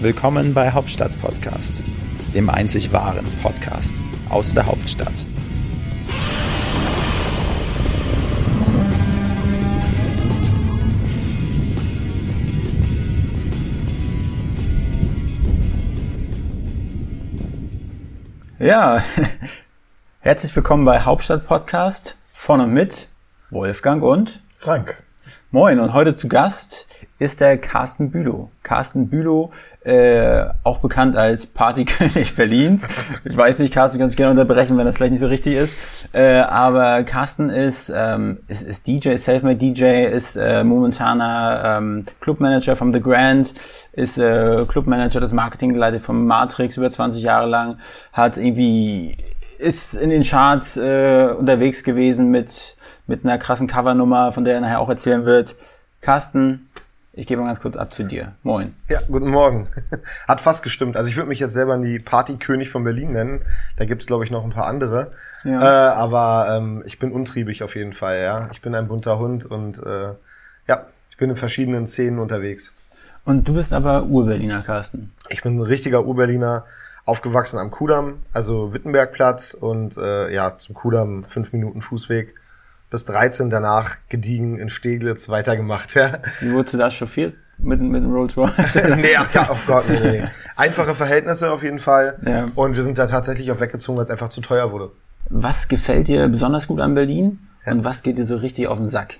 Willkommen bei Hauptstadt Podcast, dem einzig wahren Podcast aus der Hauptstadt. Ja, herzlich willkommen bei Hauptstadt Podcast von und mit Wolfgang und Frank. Moin und heute zu Gast ist der Carsten Bülow. Carsten Bülow, äh, auch bekannt als Partykönig Berlins. Ich weiß nicht, Carsten, du kannst mich gerne unterbrechen, wenn das vielleicht nicht so richtig ist. Äh, aber Carsten ist, ähm, ist, ist DJ, Selfmade DJ, ist äh, momentaner ähm, Clubmanager vom The Grand, ist äh, Clubmanager des Marketing geleitet vom Matrix über 20 Jahre lang, hat irgendwie ist in den Charts äh, unterwegs gewesen mit mit einer krassen Covernummer, von der er nachher auch erzählen wird. Carsten, ich gebe mal ganz kurz ab zu dir. Moin. Ja, guten Morgen. Hat fast gestimmt. Also ich würde mich jetzt selber die Partykönig von Berlin nennen. Da gibt's glaube ich, noch ein paar andere. Ja. Äh, aber ähm, ich bin untriebig auf jeden Fall, ja. Ich bin ein bunter Hund und äh, ja, ich bin in verschiedenen Szenen unterwegs. Und du bist aber Urberliner, Carsten. Ich bin ein richtiger Urberliner, aufgewachsen am Kudamm, also Wittenbergplatz und äh, ja, zum Kudamm fünf Minuten Fußweg bis 13 danach gediegen in Steglitz weitergemacht. Ja. Wie wurdest du da chauffiert? Mit, mit dem Rolls Royce? nee, ach, oh Gott, nee, nee. Einfache Verhältnisse auf jeden Fall. Ja. Und wir sind da tatsächlich auch weggezogen, weil es einfach zu teuer wurde. Was gefällt dir besonders gut an Berlin? Ja. Und was geht dir so richtig auf den Sack?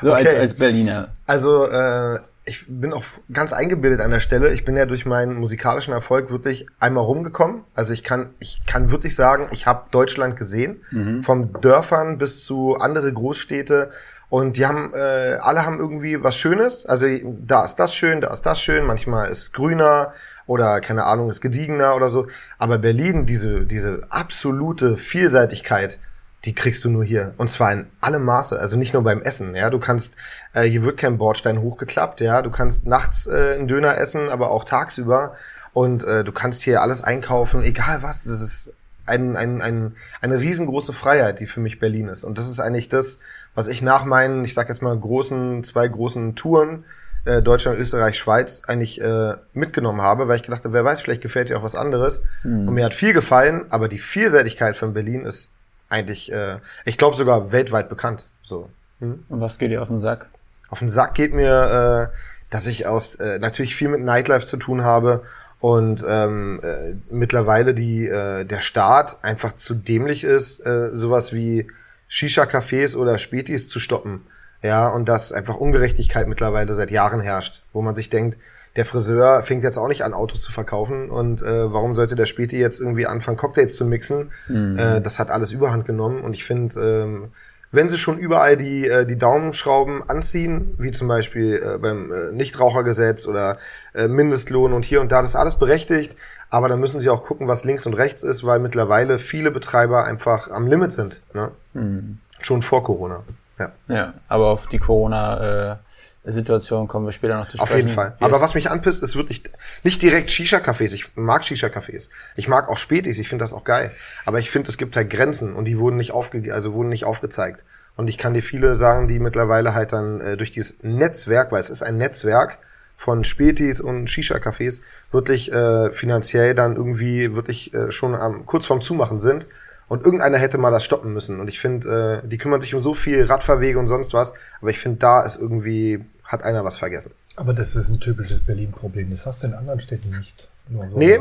so okay. als, als Berliner. Also, äh, ich bin auch ganz eingebildet an der Stelle. Ich bin ja durch meinen musikalischen Erfolg wirklich einmal rumgekommen. Also ich kann, ich kann wirklich sagen, ich habe Deutschland gesehen, mhm. vom Dörfern bis zu andere Großstädte. Und die haben, äh, alle haben irgendwie was Schönes. Also da ist das schön, da ist das schön. Manchmal ist es grüner oder keine Ahnung, ist gediegener oder so. Aber Berlin, diese, diese absolute Vielseitigkeit, die kriegst du nur hier. Und zwar in allem Maße. Also nicht nur beim Essen. Ja, du kannst, äh, hier wird kein Bordstein hochgeklappt. Ja, du kannst nachts äh, einen Döner essen, aber auch tagsüber. Und äh, du kannst hier alles einkaufen, egal was. Das ist ein, ein, ein, eine riesengroße Freiheit, die für mich Berlin ist. Und das ist eigentlich das, was ich nach meinen, ich sag jetzt mal, großen, zwei großen Touren, äh, Deutschland, Österreich, Schweiz, eigentlich äh, mitgenommen habe, weil ich gedacht habe, wer weiß, vielleicht gefällt dir auch was anderes. Mhm. Und mir hat viel gefallen, aber die Vielseitigkeit von Berlin ist eigentlich, äh, ich glaube sogar weltweit bekannt. So. Hm? Und was geht dir auf den Sack? Auf den Sack geht mir, äh, dass ich aus äh, natürlich viel mit Nightlife zu tun habe und ähm, äh, mittlerweile die äh, der Staat einfach zu dämlich ist, äh, sowas wie Shisha-Cafés oder Spätis zu stoppen. Ja, und dass einfach Ungerechtigkeit mittlerweile seit Jahren herrscht, wo man sich denkt, der Friseur fängt jetzt auch nicht an, Autos zu verkaufen. Und äh, warum sollte der Späti jetzt irgendwie anfangen, Cocktails zu mixen? Mhm. Äh, das hat alles Überhand genommen. Und ich finde, ähm, wenn sie schon überall die, äh, die Daumenschrauben anziehen, wie zum Beispiel äh, beim äh, Nichtrauchergesetz oder äh, Mindestlohn und hier und da, das ist alles berechtigt. Aber dann müssen sie auch gucken, was links und rechts ist, weil mittlerweile viele Betreiber einfach am Limit sind. Ne? Mhm. Schon vor Corona. Ja. ja, aber auf die Corona... Äh Situation kommen wir später noch zu sprechen. Auf jeden Fall. Aber was mich anpisst, ist wirklich nicht direkt Shisha-Cafés. Ich mag Shisha-Cafés. Ich mag auch Spätis. Ich finde das auch geil. Aber ich finde, es gibt halt Grenzen und die wurden nicht aufge also wurden nicht aufgezeigt. Und ich kann dir viele sagen, die mittlerweile halt dann äh, durch dieses Netzwerk, weil es ist ein Netzwerk von Spätis und Shisha-Cafés, wirklich äh, finanziell dann irgendwie wirklich äh, schon am, kurz vorm Zumachen sind und irgendeiner hätte mal das stoppen müssen. Und ich finde, äh, die kümmern sich um so viel Radfahrwege und sonst was. Aber ich finde, da ist irgendwie, hat einer was vergessen. Aber das ist ein typisches Berlin-Problem. Das hast du in anderen Städten nicht. Nur so nee,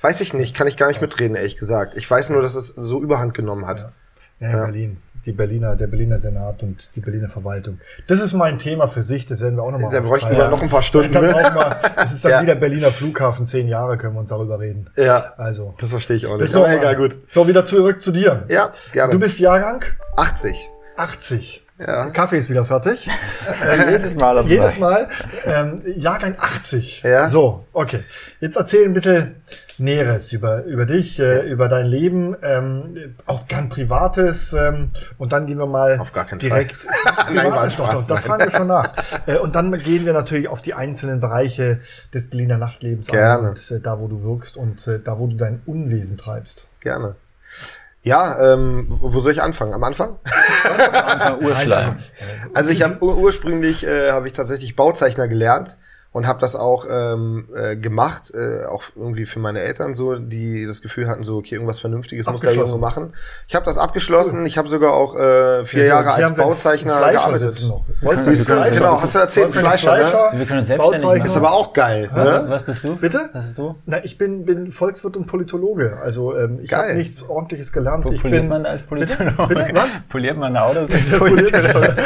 weiß ich nicht. Kann ich gar nicht mitreden, ehrlich gesagt. Ich weiß nur, dass es so überhand genommen hat. Ja, ja, ja. Berlin die Berliner, der Berliner Senat und die Berliner Verwaltung. Das ist mein Thema für sich, das werden wir auch nochmal Da bräuchten wir noch ein paar Stunden. Dann auch mal, das ist dann ja. wieder Berliner Flughafen, zehn Jahre können wir uns darüber reden. Ja, also. Das verstehe ich auch nicht. So, egal, gut. So, wieder zurück zu dir. Ja, gerne. Du bist Jahrgang? 80. 80. Ja. Kaffee ist wieder fertig. äh, jedes Mal. Auf jedes Mal. Ähm, Jahrgang 80. Ja. So, okay. Jetzt erzähl ein bisschen Näheres über, über dich, äh, über dein Leben, ähm, auch gern Privates. Ähm, und dann gehen wir mal auf gar keinen direkt. Fall. nein, doch, doch, da fragen wir schon nach. Äh, und dann gehen wir natürlich auf die einzelnen Bereiche des Berliner Nachtlebens Gerne. und äh, da, wo du wirkst und äh, da, wo du dein Unwesen treibst. Gerne. Ja, ähm, wo soll ich anfangen? Am Anfang? Urschleim. Also ich habe ursprünglich äh, habe ich tatsächlich Bauzeichner gelernt und habe das auch ähm, äh, gemacht, äh, auch irgendwie für meine Eltern so, die das Gefühl hatten, so, okay, irgendwas Vernünftiges muss der Junge machen. Ich habe das abgeschlossen, ich habe sogar auch äh, vier ja, Jahre als Bauzeichner gearbeitet. Wolltest du genau, hast du erzählt, Fleischer, Fleischer, ne? Wir können selbstständig machen. Das ist aber auch geil. Ne? Was bist du? Bitte? Was bist du? Na, ich bin, bin Volkswirt und Politologe. Also ähm, ich habe nichts Ordentliches gelernt. ich poliert bin, man als Politologe? Bitte? Bitte? Was? Poliert man Autos als Politologe?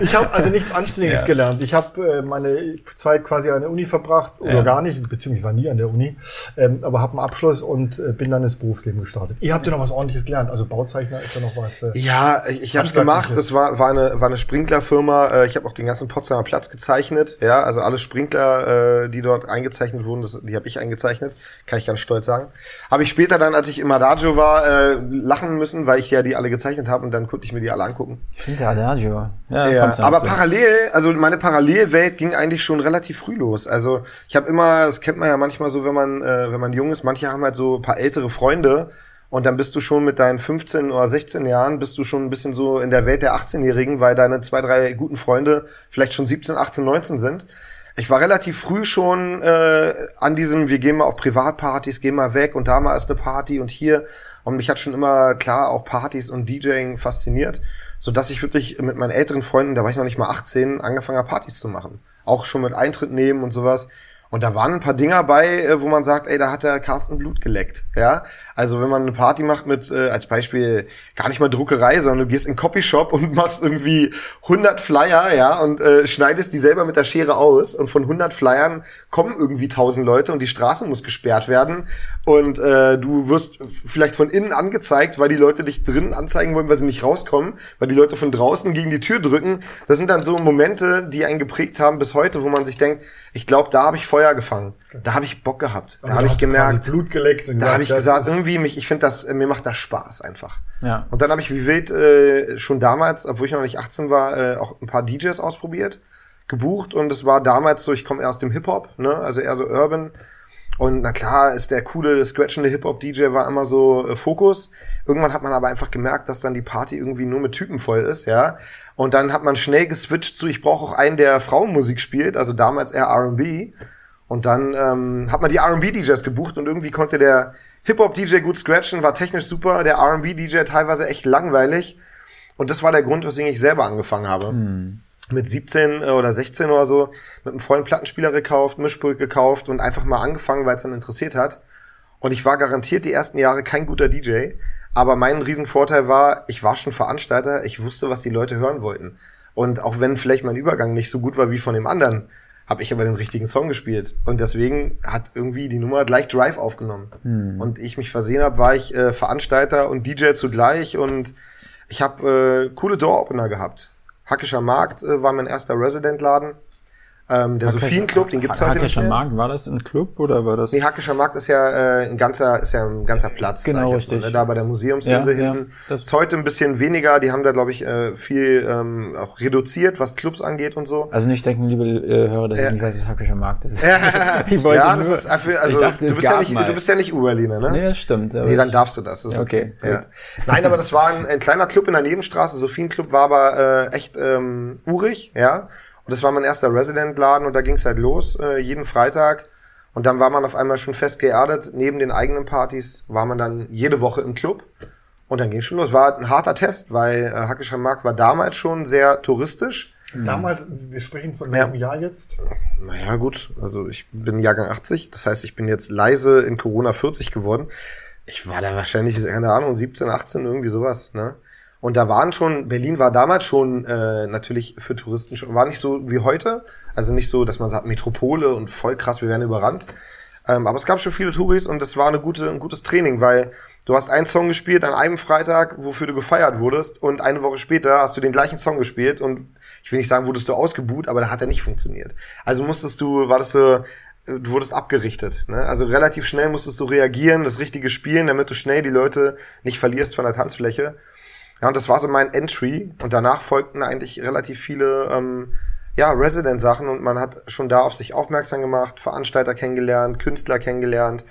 Ich habe also nichts Anständiges ja. gelernt. Ich habe äh, meine Zeit quasi an der Uni verbracht oder ja. gar nicht, beziehungsweise war nie an der Uni, ähm, aber habe einen Abschluss und äh, bin dann ins Berufsleben gestartet. Ihr habt ja noch was ordentliches gelernt, also Bauzeichner ist ja noch was. Äh, ja, ich, ich habe es gemacht, das war, war eine, war eine Sprinklerfirma, äh, ich habe auch den ganzen Potsdamer Platz gezeichnet, ja, also alle Sprinkler, äh, die dort eingezeichnet wurden, das, die habe ich eingezeichnet, kann ich ganz stolz sagen. Habe ich später dann, als ich im Adagio war, äh, lachen müssen, weil ich ja die alle gezeichnet habe und dann konnte ich mir die alle angucken. Ich finde Adagio. Ja, ja aber parallel, also meine Parallelwelt ging eigentlich schon relativ früh los. Also ich habe immer, das kennt man ja manchmal so, wenn man, äh, wenn man jung ist, manche haben halt so ein paar ältere Freunde und dann bist du schon mit deinen 15 oder 16 Jahren, bist du schon ein bisschen so in der Welt der 18-Jährigen, weil deine zwei, drei guten Freunde vielleicht schon 17, 18, 19 sind. Ich war relativ früh schon äh, an diesem, wir gehen mal auf Privatpartys, gehen mal weg und da mal ist eine Party und hier. Und mich hat schon immer klar auch Partys und DJing fasziniert, so dass ich wirklich mit meinen älteren Freunden, da war ich noch nicht mal 18, angefangen habe Partys zu machen. Auch schon mit Eintritt nehmen und sowas. Und da waren ein paar Dinger bei, äh, wo man sagt, ey, da hat der Carsten Blut geleckt. Ja, also wenn man eine Party macht mit, äh, als Beispiel, gar nicht mal Druckerei, sondern du gehst in Copyshop und machst irgendwie 100 Flyer, ja, und äh, schneidest die selber mit der Schere aus und von 100 Flyern kommen irgendwie 1000 Leute und die Straße muss gesperrt werden und äh, du wirst vielleicht von innen angezeigt, weil die Leute dich drinnen anzeigen wollen, weil sie nicht rauskommen, weil die Leute von draußen gegen die Tür drücken. Das sind dann so Momente, die einen geprägt haben bis heute, wo man sich denkt, ich glaube, da habe ich Feuer gefangen. Da habe ich Bock gehabt. Da habe ich gemerkt, Blut geleckt und da habe ich gesagt, irgendwie mich, ich finde das, mir macht das Spaß einfach. Ja. Und dann habe ich wie wild äh, schon damals, obwohl ich noch nicht 18 war, äh, auch ein paar DJs ausprobiert, gebucht und es war damals so, ich komme eher aus dem Hip Hop, ne, also eher so Urban. Und na klar, ist der coole scratchende Hip Hop DJ war immer so äh, Fokus. Irgendwann hat man aber einfach gemerkt, dass dann die Party irgendwie nur mit Typen voll ist, ja. Und dann hat man schnell geswitcht zu, ich brauche auch einen, der Frauenmusik spielt, also damals eher R&B. Und dann ähm, hat man die R&B-DJs gebucht und irgendwie konnte der Hip-Hop-DJ gut scratchen, war technisch super, der R&B-DJ teilweise echt langweilig. Und das war der Grund, weswegen ich selber angefangen habe. Hm. Mit 17 äh, oder 16 oder so, mit einem vollen Plattenspieler gekauft, Mischpult gekauft und einfach mal angefangen, weil es dann interessiert hat. Und ich war garantiert die ersten Jahre kein guter DJ. Aber mein Riesenvorteil war, ich war schon Veranstalter, ich wusste, was die Leute hören wollten. Und auch wenn vielleicht mein Übergang nicht so gut war wie von dem anderen, habe ich aber den richtigen Song gespielt. Und deswegen hat irgendwie die Nummer gleich Drive aufgenommen. Hm. Und ich mich versehen habe, war ich äh, Veranstalter und DJ zugleich und ich habe äh, coole Door-Opener gehabt. Hackischer Markt äh, war mein erster Resident-Laden. Ähm, der Sophienen-Club, den gibt's heute Hackischer Markt, war das ein Club oder war das? Nee, Hackischer Markt ist ja äh, ein ganzer, ist ja ein ganzer Platz. Genau, richtig. Mal, ne? Da bei der Museumsinsel ja, hinten. Ja, ist heute ein bisschen weniger, die haben da, glaube ich, äh, viel ähm, auch reduziert, was Clubs angeht und so. Also nicht denken, liebe äh, Hörer, dass ja. ich nicht weiß, was Hackischer Markt ist. ich wollte ja, das nur, ist dafür, also dachte, du, bist ja nicht, du bist ja nicht Urberliner, ne? Nee, das stimmt. Nee, dann darfst du das. das okay. okay. Ja. Nein, aber das war ein, ein kleiner Club in der Nebenstraße, Sophienen-Club war aber äh, echt ähm, urig, ja. Und das war mein erster Resident-Laden und da ging es halt los, äh, jeden Freitag. Und dann war man auf einmal schon fest geerdet. Neben den eigenen Partys war man dann jede Woche im Club. Und dann ging schon los. War ein harter Test, weil äh, Hackischer Markt war damals schon sehr touristisch. Damals, wir sprechen von welchem ja. Jahr jetzt? Naja, gut. Also ich bin Jahrgang 80. Das heißt, ich bin jetzt leise in Corona 40 geworden. Ich war da wahrscheinlich, keine Ahnung, 17, 18, irgendwie sowas. Ne? Und da waren schon, Berlin war damals schon äh, natürlich für Touristen schon, war nicht so wie heute. Also nicht so, dass man sagt, Metropole und voll krass, wir werden überrannt. Ähm, aber es gab schon viele Touris und das war eine gute, ein gutes Training, weil du hast einen Song gespielt an einem Freitag, wofür du gefeiert wurdest und eine Woche später hast du den gleichen Song gespielt und ich will nicht sagen, wurdest du ausgebuht, aber da hat er nicht funktioniert. Also musstest du, war das so, du wurdest abgerichtet. Ne? Also relativ schnell musstest du reagieren, das Richtige spielen, damit du schnell die Leute nicht verlierst von der Tanzfläche. Ja, und das war so mein Entry. Und danach folgten eigentlich relativ viele ähm, ja, Resident-Sachen und man hat schon da auf sich aufmerksam gemacht, Veranstalter kennengelernt, Künstler kennengelernt,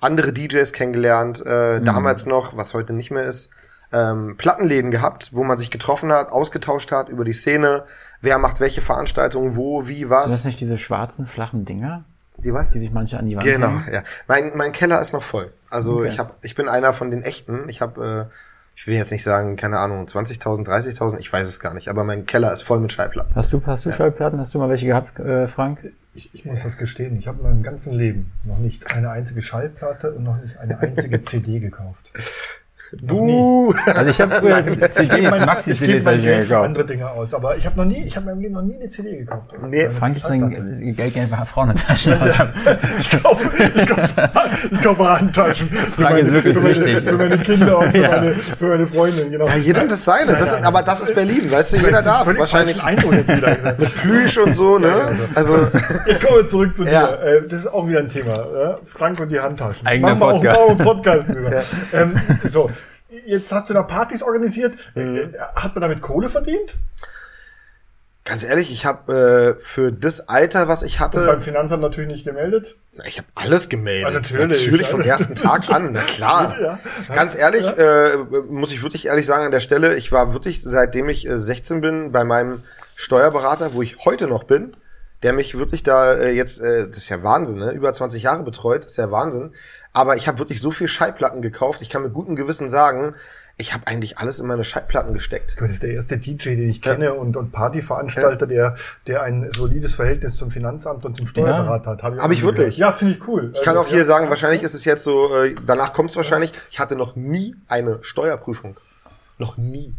andere DJs kennengelernt, äh, mhm. damals noch, was heute nicht mehr ist, ähm, Plattenläden gehabt, wo man sich getroffen hat, ausgetauscht hat über die Szene, wer macht welche Veranstaltungen, wo, wie, was. Sind das nicht diese schwarzen, flachen Dinger? Die was? Die sich manche an die Wand Genau, hängen? ja. Mein, mein Keller ist noch voll. Also okay. ich hab, ich bin einer von den echten. Ich habe, äh, ich will jetzt nicht sagen, keine Ahnung, 20.000, 30.000, ich weiß es gar nicht. Aber mein Keller ist voll mit Schallplatten. Hast du, hast du ja. Schallplatten? Hast du mal welche gehabt, äh, Frank? Ich, ich muss was gestehen. Ich habe in meinem ganzen Leben noch nicht eine einzige Schallplatte und noch nicht eine einzige CD gekauft. Buh! Also ich habe früher CDs, Maxi-CDs mein Geld für andere Dinge aus, aber ich habe noch nie, ich habe meinem Leben noch nie eine CD gekauft. Nee, Frank gibt sein Geld gerne für Frauentaschen. ich kaufe, ich kaufe, ich kaufe Handtaschen. Frank ist wirklich wichtig. Für meine Kinder und für, ja. meine, für meine Freundin, genau. Ja, jeder das seine. Das aber das ist Berlin, weißt du, jeder darf. Wahrscheinlich. Mit Plüsch und so, ne? Also. Ich komme zurück zu dir. Äh, das ist auch wieder ein Thema. Frank und die Handtaschen. Eigener Machen wir auch einen Podcast drüber. Ähm, so, jetzt hast du da Partys organisiert. Mhm. Hat man damit Kohle verdient? Ganz ehrlich, ich habe äh, für das Alter, was ich hatte. Und beim Finanzamt natürlich nicht gemeldet? Ich habe alles gemeldet. Ja, natürlich. natürlich vom ersten Tag an, na klar. Ja. Ganz ehrlich, ja. äh, muss ich wirklich ehrlich sagen an der Stelle, ich war wirklich, seitdem ich äh, 16 bin, bei meinem Steuerberater, wo ich heute noch bin, der mich wirklich da äh, jetzt, äh, das ist ja Wahnsinn, ne? über 20 Jahre betreut, das ist ja Wahnsinn. Aber ich habe wirklich so viel Schallplatten gekauft. Ich kann mit gutem Gewissen sagen, ich habe eigentlich alles in meine Schallplatten gesteckt. Das ist der erste DJ, den ich kenne ja. und, und Partyveranstalter, ja. der, der ein solides Verhältnis zum Finanzamt und zum Steuerberater hat. Habe ich, hab ich wirklich? Ja, finde ich cool. Ich kann also, auch hier sagen, wahrscheinlich ist es jetzt so, äh, danach kommt es wahrscheinlich, ich hatte noch nie eine Steuerprüfung. Noch nie.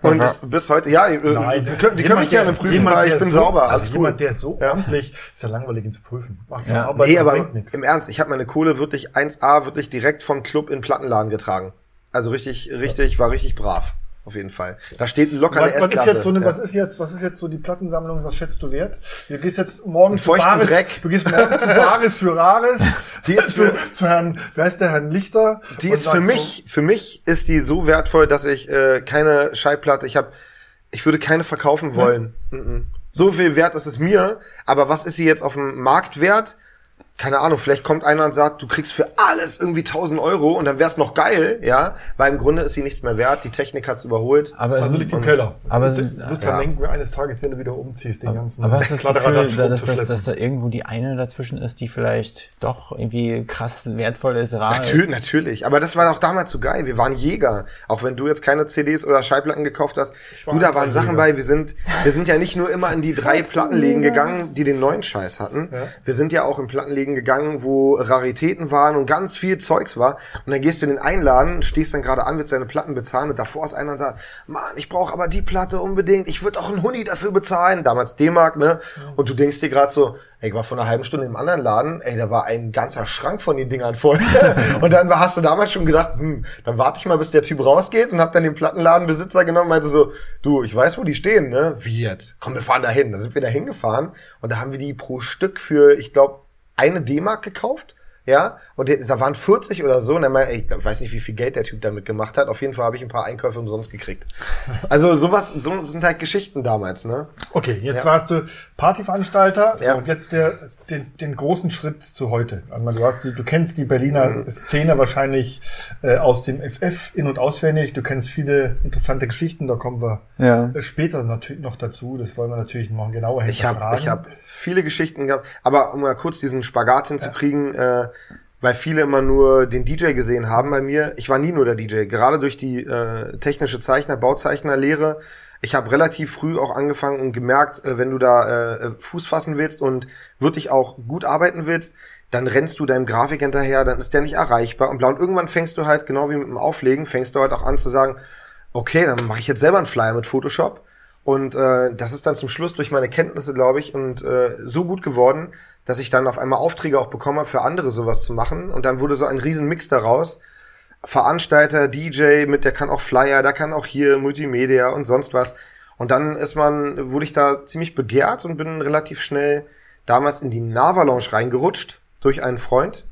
Und das, bis heute, ja, äh, Nein, die, können, die können mich gerne prüfen, jemand, weil ich bin so, sauber. Also jemand, der so ja. amtlich, ist ja langweilig ihn zu prüfen. Macht ja. Arbeit, nee, aber im Ernst, ich habe meine Kohle wirklich 1A wirklich direkt vom Club in Plattenladen getragen. Also richtig, richtig, war richtig brav auf jeden Fall. Da steht locker eine S-Klasse. Was ist jetzt so eine, ja. was ist jetzt, was ist jetzt so die Plattensammlung, was schätzt du wert? Du gehst jetzt morgen zu Baris, Dreck. du gehst morgen zu Baris für Rares. Die ist für, zu, zu Herrn, wer heißt der, Herrn Lichter? Die ist für mich, so, für mich ist die so wertvoll, dass ich äh, keine Schallplatte, ich habe, ich würde keine verkaufen wollen. Mhm. So viel wert ist es mir, aber was ist sie jetzt auf dem Marktwert? Keine Ahnung, vielleicht kommt einer und sagt, du kriegst für alles irgendwie 1000 Euro und dann wär's noch geil, ja, weil im Grunde ist sie nichts mehr wert, die Technik hat's überholt. Aber also liegt im Keller. Aber du wirst ja. denken, eines Tages, wenn du wieder umziehst, den ganzen. Aber hast du das Gefühl, dass, dass, dass da irgendwo die eine dazwischen ist, die vielleicht doch irgendwie krass wertvoll ist, rar natürlich, ist? Natürlich, aber das war auch damals so geil. Wir waren Jäger. Auch wenn du jetzt keine CDs oder Schallplatten gekauft hast. Du, da waren Sachen Jäger. bei, wir sind, wir sind ja nicht nur immer in die drei Plattenläden gegangen, die den neuen Scheiß hatten. Ja. Wir sind ja auch in Plattenläden Läden gegangen, wo Raritäten waren und ganz viel Zeugs war. Und dann gehst du in den Einladen, stehst dann gerade an, willst deine Platten bezahlen und davor ist einer und sagt, Mann, ich brauche aber die Platte unbedingt, ich würde auch einen Huni dafür bezahlen. Damals D-Mark, ne? Und du denkst dir gerade so, ey, ich war vor einer halben Stunde im anderen Laden, ey, da war ein ganzer Schrank von den Dingern voll. und dann hast du damals schon gedacht, hm, dann warte ich mal, bis der Typ rausgeht und hab dann den Plattenladenbesitzer genommen und meinte so, du, ich weiß, wo die stehen, ne? Wie jetzt? Komm, wir fahren da hin. Da sind wir da hingefahren und da haben wir die pro Stück für, ich glaube, eine D-Mark gekauft ja, und da waren 40 oder so, und er meinte, ich weiß nicht, wie viel Geld der Typ damit gemacht hat. Auf jeden Fall habe ich ein paar Einkäufe umsonst gekriegt. Also sowas, so sind halt Geschichten damals, ne? Okay, jetzt ja. warst du Partyveranstalter. Ja. So, und jetzt der, den, den großen Schritt zu heute. Also, du, hast die, du kennst die Berliner mhm. Szene wahrscheinlich äh, aus dem FF in- und auswendig. Du kennst viele interessante Geschichten, da kommen wir ja. später natürlich noch dazu. Das wollen wir natürlich noch genauer ich hab, Ich habe viele Geschichten gehabt, aber um mal kurz diesen Spagat hinzukriegen, ja. äh, weil viele immer nur den DJ gesehen haben bei mir. Ich war nie nur der DJ. Gerade durch die äh, technische Zeichner, Bauzeichnerlehre. Ich habe relativ früh auch angefangen und gemerkt, äh, wenn du da äh, Fuß fassen willst und wirklich auch gut arbeiten willst, dann rennst du deinem Grafik hinterher, dann ist der nicht erreichbar und blau. Und irgendwann fängst du halt, genau wie mit dem Auflegen, fängst du halt auch an zu sagen, okay, dann mache ich jetzt selber einen Flyer mit Photoshop. Und äh, das ist dann zum Schluss durch meine Kenntnisse, glaube ich, und äh, so gut geworden, dass ich dann auf einmal Aufträge auch bekommen habe, für andere sowas zu machen. Und dann wurde so ein riesen Mix daraus. Veranstalter, DJ, mit der kann auch Flyer, der kann auch hier Multimedia und sonst was. Und dann ist man, wurde ich da ziemlich begehrt und bin relativ schnell damals in die Nava-Lounge reingerutscht durch einen Freund,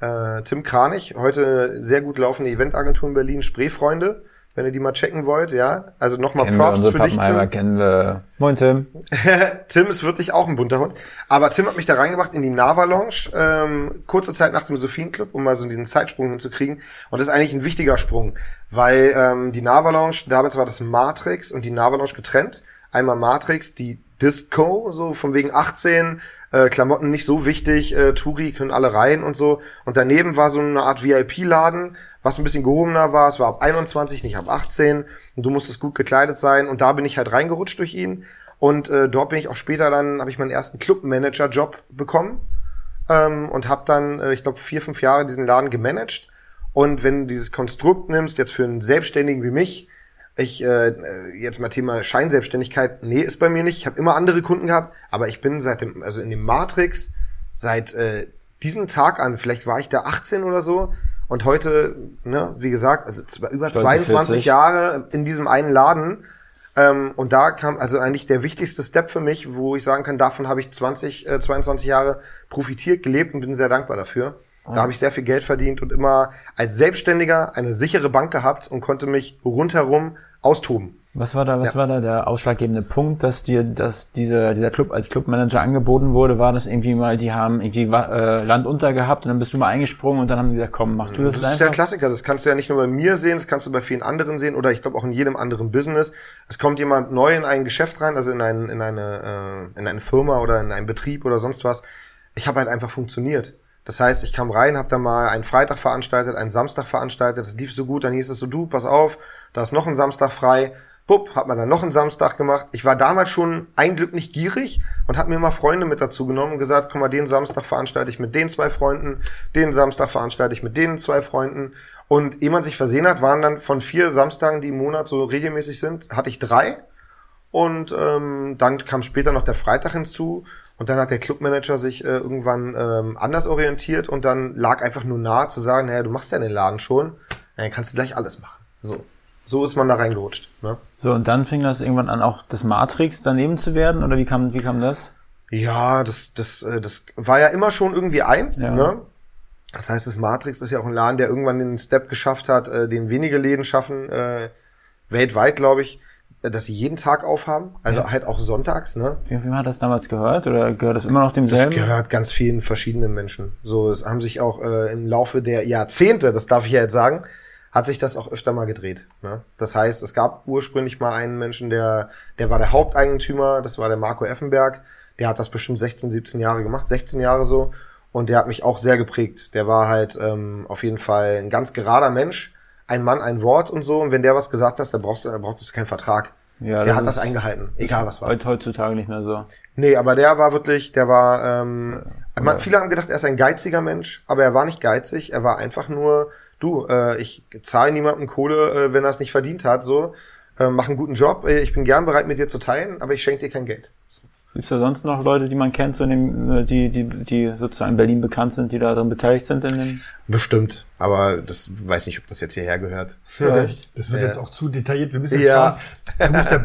äh, Tim Kranich, heute sehr gut laufende Eventagentur in Berlin, Spreefreunde wenn ihr die mal checken wollt, ja. Also nochmal Props wir für dich, Tim. kennen wir. Moin, Tim. Tim ist wirklich auch ein bunter Hund. Aber Tim hat mich da reingebracht in die Nava Lounge, ähm, kurze Zeit nach dem Sophienclub, um mal so diesen Zeitsprung hinzukriegen. Und das ist eigentlich ein wichtiger Sprung, weil ähm, die Nava Lounge, damals war das Matrix und die Nava Lounge getrennt. Einmal Matrix, die Disco, so von wegen 18, äh, Klamotten nicht so wichtig, äh, Touri können alle rein und so. Und daneben war so eine Art VIP-Laden, was ein bisschen gehobener war. Es war ab 21, nicht ab 18. Und du musstest gut gekleidet sein. Und da bin ich halt reingerutscht durch ihn. Und äh, dort bin ich auch später dann, habe ich meinen ersten Clubmanager-Job bekommen. Ähm, und habe dann, äh, ich glaube, vier, fünf Jahre diesen Laden gemanagt. Und wenn du dieses Konstrukt nimmst, jetzt für einen Selbstständigen wie mich, ich äh, jetzt mal Thema Scheinselbstständigkeit, nee, ist bei mir nicht. Ich habe immer andere Kunden gehabt, aber ich bin seit dem, also in dem Matrix seit äh, diesem Tag an, vielleicht war ich da 18 oder so, und heute, ne, wie gesagt, also über 22 Jahre in diesem einen Laden. Ähm, und da kam also eigentlich der wichtigste Step für mich, wo ich sagen kann, davon habe ich 20, äh, 22 Jahre profitiert, gelebt und bin sehr dankbar dafür. Da habe ich sehr viel Geld verdient und immer als Selbstständiger eine sichere Bank gehabt und konnte mich rundherum austoben. Was war da, was ja. war da der ausschlaggebende Punkt, dass dir, dass dieser, dieser Club als Clubmanager angeboten wurde? War das irgendwie mal, die haben irgendwie äh, Land unter gehabt und dann bist du mal eingesprungen und dann haben die gesagt, komm, mach du das, das einfach? Das ist der Klassiker. Das kannst du ja nicht nur bei mir sehen, das kannst du bei vielen anderen sehen oder ich glaube auch in jedem anderen Business. Es kommt jemand neu in ein Geschäft rein, also in, ein, in, eine, äh, in eine Firma oder in einen Betrieb oder sonst was. Ich habe halt einfach funktioniert. Das heißt, ich kam rein, habe da mal einen Freitag veranstaltet, einen Samstag veranstaltet, das lief so gut, dann hieß es so, du, pass auf, da ist noch ein Samstag frei. Pupp, hat man dann noch einen Samstag gemacht. Ich war damals schon ein Glück nicht gierig und habe mir mal Freunde mit dazu genommen und gesagt, guck mal, den Samstag veranstalte ich mit den zwei Freunden, den Samstag veranstalte ich mit den zwei Freunden. Und ehe man sich versehen hat, waren dann von vier Samstagen, die im Monat so regelmäßig sind, hatte ich drei. Und ähm, dann kam später noch der Freitag hinzu. Und dann hat der Clubmanager sich äh, irgendwann ähm, anders orientiert und dann lag einfach nur nahe zu sagen, naja, du machst ja den Laden schon, dann kannst du gleich alles machen. So. So ist man da reingerutscht. Ne? So, und dann fing das irgendwann an, auch das Matrix daneben zu werden? Oder wie kam, wie kam das? Ja, das, das, äh, das war ja immer schon irgendwie eins. Ja. Ne? Das heißt, das Matrix ist ja auch ein Laden, der irgendwann den Step geschafft hat, äh, den wenige Läden schaffen, äh, weltweit, glaube ich, dass sie jeden Tag aufhaben, also ja. halt auch sonntags, ne? Wie, wie hat das damals gehört oder gehört das immer noch demselben? Das gehört ganz vielen verschiedenen Menschen. So, es haben sich auch äh, im Laufe der Jahrzehnte, das darf ich ja jetzt sagen, hat sich das auch öfter mal gedreht. Ne? Das heißt, es gab ursprünglich mal einen Menschen, der, der war der Haupteigentümer, das war der Marco Effenberg, der hat das bestimmt 16, 17 Jahre gemacht, 16 Jahre so, und der hat mich auch sehr geprägt. Der war halt ähm, auf jeden Fall ein ganz gerader Mensch, ein Mann, ein Wort und so. Und wenn der was gesagt hat, dann brauchst du, dann brauchst du keinen Vertrag. Ja, der hat das eingehalten, egal was war. Heutzutage nicht mehr so. Nee, aber der war wirklich, der war, ähm, ja. man, viele haben gedacht, er ist ein geiziger Mensch, aber er war nicht geizig, er war einfach nur, du, äh, ich zahle niemandem Kohle, äh, wenn er es nicht verdient hat, so, äh, mach einen guten Job, äh, ich bin gern bereit mit dir zu teilen, aber ich schenke dir kein Geld. So. Gibt es da sonst noch Leute, die man kennt, so in dem, äh, die, die, die sozusagen in Berlin bekannt sind, die daran beteiligt sind in dem? Bestimmt, aber das weiß nicht, ob das jetzt hierher gehört. Vielleicht. Das wird ja. jetzt auch zu detailliert. Wir müssen jetzt ja. schauen, du musst ja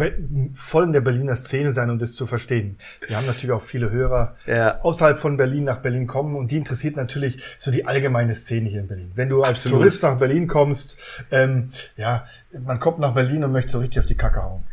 voll in der Berliner Szene sein, um das zu verstehen. Wir haben natürlich auch viele Hörer ja. außerhalb von Berlin nach Berlin kommen und die interessiert natürlich so die allgemeine Szene hier in Berlin. Wenn du als Absolut. Tourist nach Berlin kommst, ähm, ja, man kommt nach Berlin und möchte so richtig auf die Kacke hauen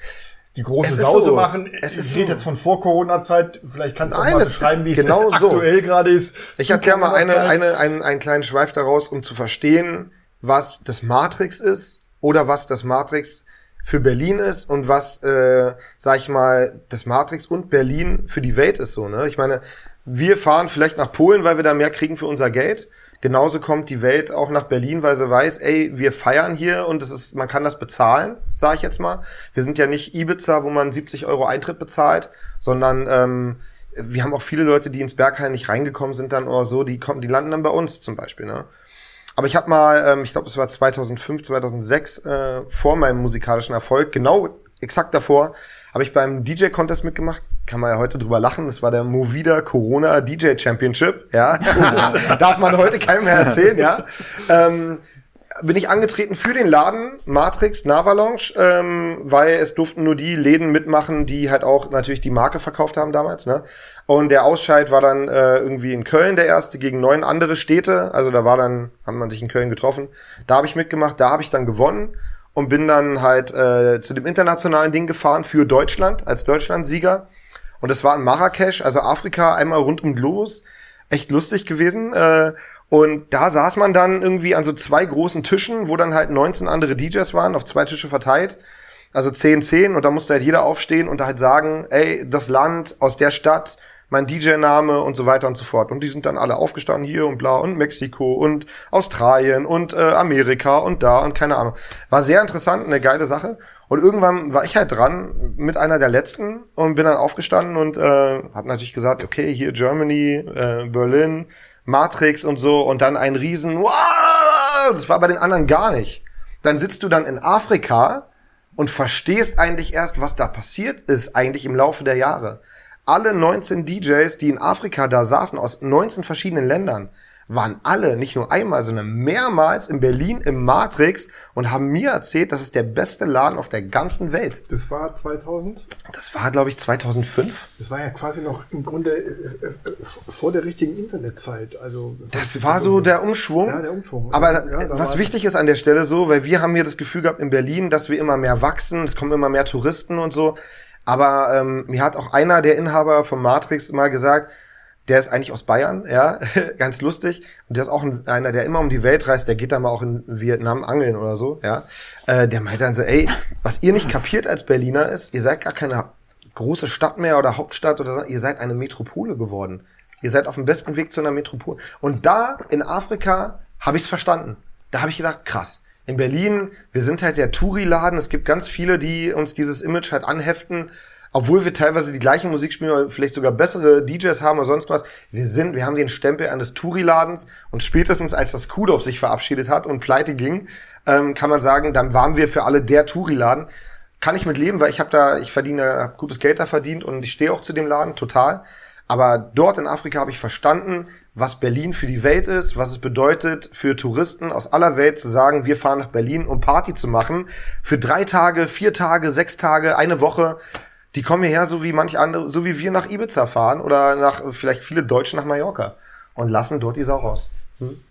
die große Sause so. machen. Es ist ich so. jetzt von vor Corona-Zeit. Vielleicht kannst du Nein, auch mal beschreiben, wie genau es aktuell so. gerade ist. Ich erkläre mal eine, eine, einen, einen kleinen Schweif daraus, um zu verstehen, was das Matrix ist oder was das Matrix für Berlin ist und was, äh, sag ich mal, das Matrix und Berlin für die Welt ist so. Ne? Ich meine, wir fahren vielleicht nach Polen, weil wir da mehr kriegen für unser Geld. Genauso kommt die Welt auch nach Berlin, weil sie weiß, ey, wir feiern hier und es ist, man kann das bezahlen, sage ich jetzt mal. Wir sind ja nicht Ibiza, wo man 70 Euro Eintritt bezahlt, sondern ähm, wir haben auch viele Leute, die ins Berghain nicht reingekommen sind dann oder so, die kommen, die landen dann bei uns zum Beispiel. Ne? Aber ich habe mal, ähm, ich glaube, es war 2005, 2006 äh, vor meinem musikalischen Erfolg, genau exakt davor, habe ich beim DJ-Contest mitgemacht. Kann man ja heute drüber lachen. Das war der Movida Corona DJ Championship. Ja, darf man heute keinem mehr erzählen. Ja, ähm, bin ich angetreten für den Laden Matrix Navalanche, ähm, weil es durften nur die Läden mitmachen, die halt auch natürlich die Marke verkauft haben damals. Ne? Und der Ausscheid war dann äh, irgendwie in Köln der erste gegen neun andere Städte. Also da war dann, haben man sich in Köln getroffen. Da habe ich mitgemacht, da habe ich dann gewonnen und bin dann halt äh, zu dem internationalen Ding gefahren für Deutschland als Deutschlandsieger. Und das war in Marrakesch, also Afrika, einmal rund um Globus. Echt lustig gewesen. Äh, und da saß man dann irgendwie an so zwei großen Tischen, wo dann halt 19 andere DJs waren, auf zwei Tische verteilt. Also 10, 10 und da musste halt jeder aufstehen und halt sagen, ey, das Land aus der Stadt, mein DJ-Name und so weiter und so fort. Und die sind dann alle aufgestanden hier und bla und Mexiko und Australien und äh, Amerika und da und keine Ahnung. War sehr interessant, eine geile Sache. Und irgendwann war ich halt dran mit einer der letzten und bin dann aufgestanden und äh, habe natürlich gesagt, okay, hier Germany, äh, Berlin, Matrix und so und dann ein Riesen, wow, das war bei den anderen gar nicht. Dann sitzt du dann in Afrika und verstehst eigentlich erst, was da passiert ist eigentlich im Laufe der Jahre. Alle 19 DJs, die in Afrika da saßen, aus 19 verschiedenen Ländern, waren alle nicht nur einmal, sondern mehrmals in Berlin im Matrix und haben mir erzählt, das ist der beste Laden auf der ganzen Welt. Das war 2000? Das war, glaube ich, 2005. Das war ja quasi noch im Grunde äh, äh, vor der richtigen Internetzeit. Also das war so der Umschwung. Ja, der Umschwung. Aber ja, was wichtig ist an der Stelle so, weil wir haben hier das Gefühl gehabt in Berlin, dass wir immer mehr wachsen, es kommen immer mehr Touristen und so. Aber ähm, mir hat auch einer der Inhaber von Matrix mal gesagt, der ist eigentlich aus Bayern, ja, ganz lustig. Und der ist auch ein, einer, der immer um die Welt reist, der geht da mal auch in Vietnam angeln oder so, ja. Äh, der meint dann so, ey, was ihr nicht kapiert als Berliner ist, ihr seid gar keine große Stadt mehr oder Hauptstadt oder so, ihr seid eine Metropole geworden. Ihr seid auf dem besten Weg zu einer Metropole. Und da in Afrika habe ich es verstanden. Da habe ich gedacht, krass. In Berlin, wir sind halt der Touri-Laden. Es gibt ganz viele, die uns dieses Image halt anheften obwohl wir teilweise die gleiche Musik spielen oder vielleicht sogar bessere DJs haben oder sonst was, wir sind, wir haben den Stempel eines Touri-Ladens und spätestens als das Kudov sich verabschiedet hat und pleite ging, ähm, kann man sagen, dann waren wir für alle der Touri-Laden. Kann ich mit leben, weil ich habe da, ich verdiene, hab gutes Geld da verdient und ich stehe auch zu dem Laden total. Aber dort in Afrika habe ich verstanden, was Berlin für die Welt ist, was es bedeutet für Touristen aus aller Welt zu sagen, wir fahren nach Berlin, um Party zu machen. Für drei Tage, vier Tage, sechs Tage, eine Woche die kommen hierher, so wie manch andere, so wie wir nach Ibiza fahren oder nach vielleicht viele Deutsche nach Mallorca und lassen dort die Sau raus.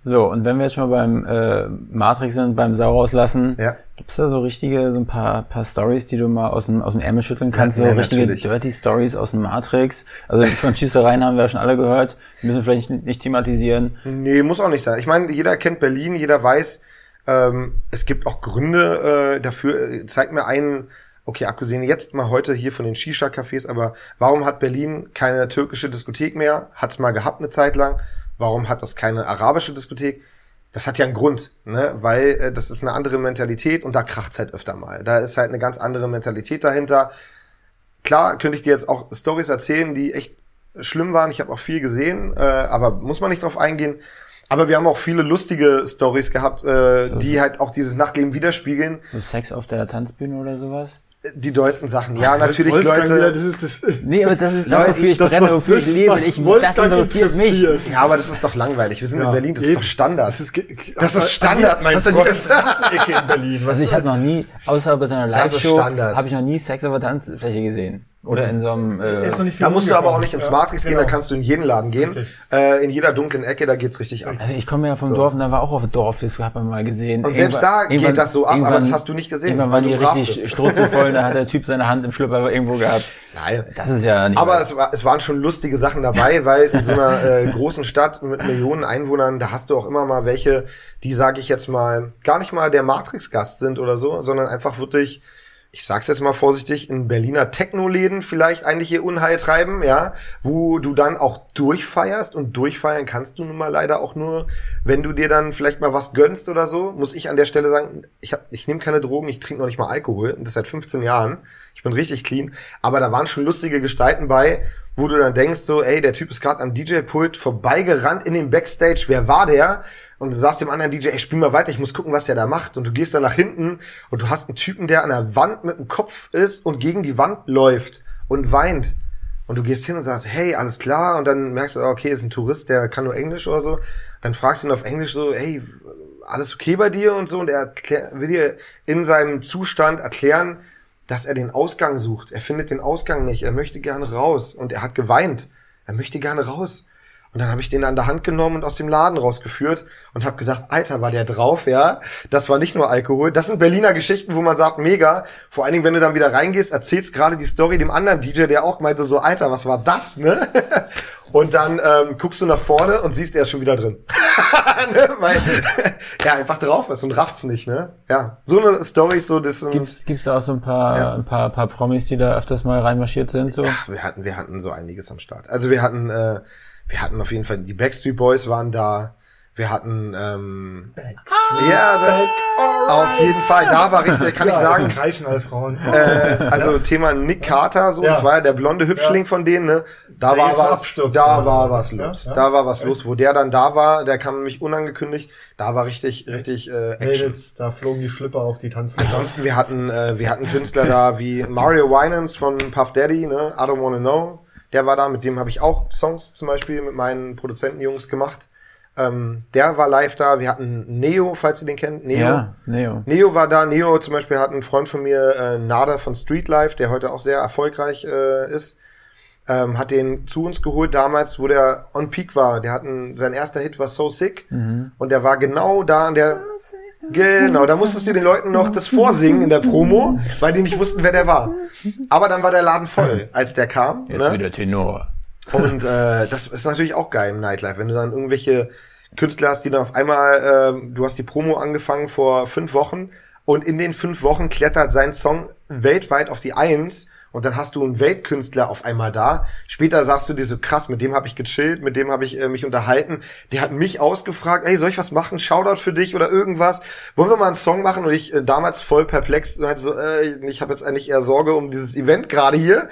So, und wenn wir jetzt schon mal beim äh, Matrix sind, beim Sau rauslassen, ja. gibt's da so richtige, so ein paar, paar Stories, die du mal aus dem, aus dem Ärmel schütteln kannst, ja, so ja, richtige natürlich. Dirty Stories aus dem Matrix? Also von Schießereien haben wir ja schon alle gehört, die müssen wir vielleicht nicht, nicht thematisieren. Nee, muss auch nicht sein. Ich meine, jeder kennt Berlin, jeder weiß, ähm, es gibt auch Gründe äh, dafür. Zeig mir einen okay, abgesehen jetzt mal heute hier von den Shisha-Cafés, aber warum hat Berlin keine türkische Diskothek mehr? Hat es mal gehabt eine Zeit lang. Warum hat das keine arabische Diskothek? Das hat ja einen Grund, ne? weil äh, das ist eine andere Mentalität und da kracht's halt öfter mal. Da ist halt eine ganz andere Mentalität dahinter. Klar könnte ich dir jetzt auch Stories erzählen, die echt schlimm waren. Ich habe auch viel gesehen, äh, aber muss man nicht drauf eingehen. Aber wir haben auch viele lustige Stories gehabt, äh, so, die halt auch dieses Nachtleben widerspiegeln. So Sex auf der Tanzbühne oder sowas? Die dollsten Sachen. Ja, natürlich Leute. Wieder, das ist das, nee, aber das ist das, wofür ich das, brenne, wofür ich lebe. Ich, das interessiert mich. Ja, aber das ist doch langweilig. Wir sind ja, in Berlin, das eben. ist doch Standard. Das ist, das ist Standard, mein Freund. Ecke in Berlin. Was also ich habe noch nie, außer bei seiner Live-Show, habe ich noch nie Sex auf der Tanzfläche gesehen. Oder in so einem. Äh, da musst du aber auch nicht ins Matrix ja, genau. gehen, da kannst du in jeden Laden gehen. Äh, in jeder dunklen Ecke, da geht's richtig ab. Also ich komme ja vom so. Dorf und da war auch auf Dorf, das hat man mal gesehen. Und selbst da geht das so ab, aber das hast du nicht gesehen. Irgendwann waren die richtig strutzenvoll, da hat der Typ seine Hand im Schlüpper irgendwo gehabt. Nein. Das ist ja nicht. Aber es, war, es waren schon lustige Sachen dabei, weil in so einer äh, großen Stadt mit Millionen Einwohnern, da hast du auch immer mal welche, die, sage ich jetzt mal, gar nicht mal der Matrix-Gast sind oder so, sondern einfach wirklich ich sag's jetzt mal vorsichtig, in Berliner Techno-Läden vielleicht eigentlich ihr Unheil treiben, ja, wo du dann auch durchfeierst. Und durchfeiern kannst du nun mal leider auch nur, wenn du dir dann vielleicht mal was gönnst oder so, muss ich an der Stelle sagen, ich hab, ich nehme keine Drogen, ich trinke noch nicht mal Alkohol. Und das seit 15 Jahren. Ich bin richtig clean, aber da waren schon lustige Gestalten bei, wo du dann denkst so, ey, der Typ ist gerade am DJ-Pult vorbeigerannt in den Backstage, wer war der? Und du sagst dem anderen DJ, ey, spiel mal weiter, ich muss gucken, was der da macht. Und du gehst dann nach hinten und du hast einen Typen, der an der Wand mit dem Kopf ist und gegen die Wand läuft und weint. Und du gehst hin und sagst, hey, alles klar. Und dann merkst du, okay, ist ein Tourist, der kann nur Englisch oder so. Dann fragst du ihn auf Englisch so, hey, alles okay bei dir und so. Und er will dir in seinem Zustand erklären, dass er den Ausgang sucht. Er findet den Ausgang nicht. Er möchte gerne raus. Und er hat geweint. Er möchte gerne raus. Und dann habe ich den an der Hand genommen und aus dem Laden rausgeführt und habe gedacht, Alter, war der drauf, ja? Das war nicht nur Alkohol. Das sind Berliner Geschichten, wo man sagt, mega. Vor allen Dingen, wenn du dann wieder reingehst, erzählst gerade die Story dem anderen DJ, der auch meinte so, Alter, was war das, ne? Und dann ähm, guckst du nach vorne und siehst, er ist schon wieder drin. ne? Weil er einfach drauf ist und rafft's nicht, ne? Ja. So eine Story, so das sind, Gibt's, gibt's da auch so ein paar, ja. ein paar, paar Promis, die da öfters mal reinmarschiert sind? So? Ja, wir hatten, wir hatten so einiges am Start. Also wir hatten, äh, wir hatten auf jeden Fall, die Backstreet Boys waren da. Wir hatten ähm, ja, da, auf jeden Fall. Da war richtig, kann ja, ich sagen. Kreischen alle Frauen. Äh, also ja. Thema Nick Carter, so, ja. das war ja der blonde Hübschling von denen. Ne? Da war was, da war was los. Da war was los. Wo der dann da war, der kam nämlich unangekündigt. Da war richtig, richtig äh, Action. Mädels, da flogen die Schlipper auf die Tanzfläche. Ansonsten wir hatten, äh, wir hatten Künstler da wie Mario Winans von Puff Daddy, ne? I don't wanna know. Der war da, mit dem habe ich auch Songs zum Beispiel mit meinen Produzentenjungs gemacht. Ähm, der war live da. Wir hatten Neo, falls ihr den kennt. Neo. Ja, Neo. Neo war da. Neo zum Beispiel hat einen Freund von mir, äh, Nada von Street Life, der heute auch sehr erfolgreich äh, ist. Ähm, hat den zu uns geholt damals, wo der on peak war. Der hatten, sein erster Hit war So Sick. Mhm. Und der war genau da an der, so Genau, da musstest du den Leuten noch das vorsingen in der Promo, weil die nicht wussten, wer der war. Aber dann war der Laden voll, als der kam. Jetzt ne? wieder Tenor. Und äh, das ist natürlich auch geil im Nightlife, wenn du dann irgendwelche Künstler hast, die dann auf einmal, äh, du hast die Promo angefangen vor fünf Wochen und in den fünf Wochen klettert sein Song weltweit auf die Eins und dann hast du einen Weltkünstler auf einmal da. Später sagst du dir so krass, mit dem habe ich gechillt, mit dem habe ich äh, mich unterhalten. Der hat mich ausgefragt, ey, soll ich was machen? Shoutout für dich oder irgendwas? Wollen wir mal einen Song machen? Und ich äh, damals voll perplex meinte so, äh, ich habe jetzt eigentlich eher Sorge um dieses Event gerade hier.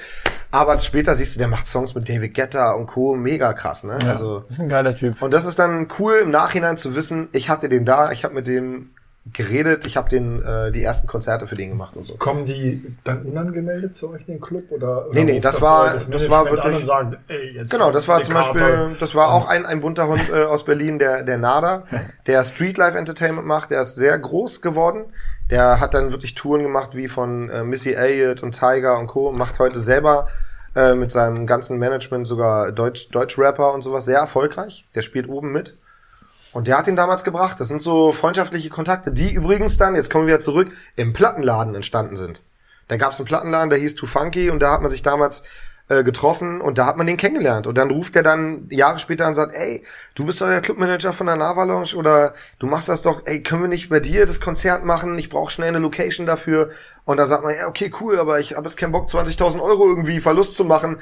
Aber später siehst du, der macht Songs mit David Guetta und Co. Mega krass, ne? Ja, also ist ein geiler Typ. Und das ist dann cool im Nachhinein zu wissen, ich hatte den da, ich habe mit dem geredet. Ich habe den äh, die ersten Konzerte für den gemacht und so. Kommen die dann unangemeldet zu euch in den Club oder? oder nee, nee, das war das, das war wirklich. Sagen, ey, genau, das war zum Beispiel, das war auch ein ein bunter Hund äh, aus Berlin, der der Nada, der Street Life Entertainment macht. Der ist sehr groß geworden. Der hat dann wirklich Touren gemacht wie von äh, Missy Elliott und Tiger und Co. Macht heute selber äh, mit seinem ganzen Management sogar Deutsch Deutsch Rapper und sowas sehr erfolgreich. Der spielt oben mit. Und der hat ihn damals gebracht. Das sind so freundschaftliche Kontakte, die übrigens dann, jetzt kommen wir wieder zurück, im Plattenladen entstanden sind. Da gab es einen Plattenladen, der hieß Too Funky und da hat man sich damals äh, getroffen und da hat man den kennengelernt. Und dann ruft er dann Jahre später und sagt, ey, du bist doch der Clubmanager von der Lava Lounge oder du machst das doch, ey, können wir nicht bei dir das Konzert machen? Ich brauche schnell eine Location dafür. Und da sagt man, ja, okay, cool, aber ich habe jetzt keinen Bock, 20.000 Euro irgendwie Verlust zu machen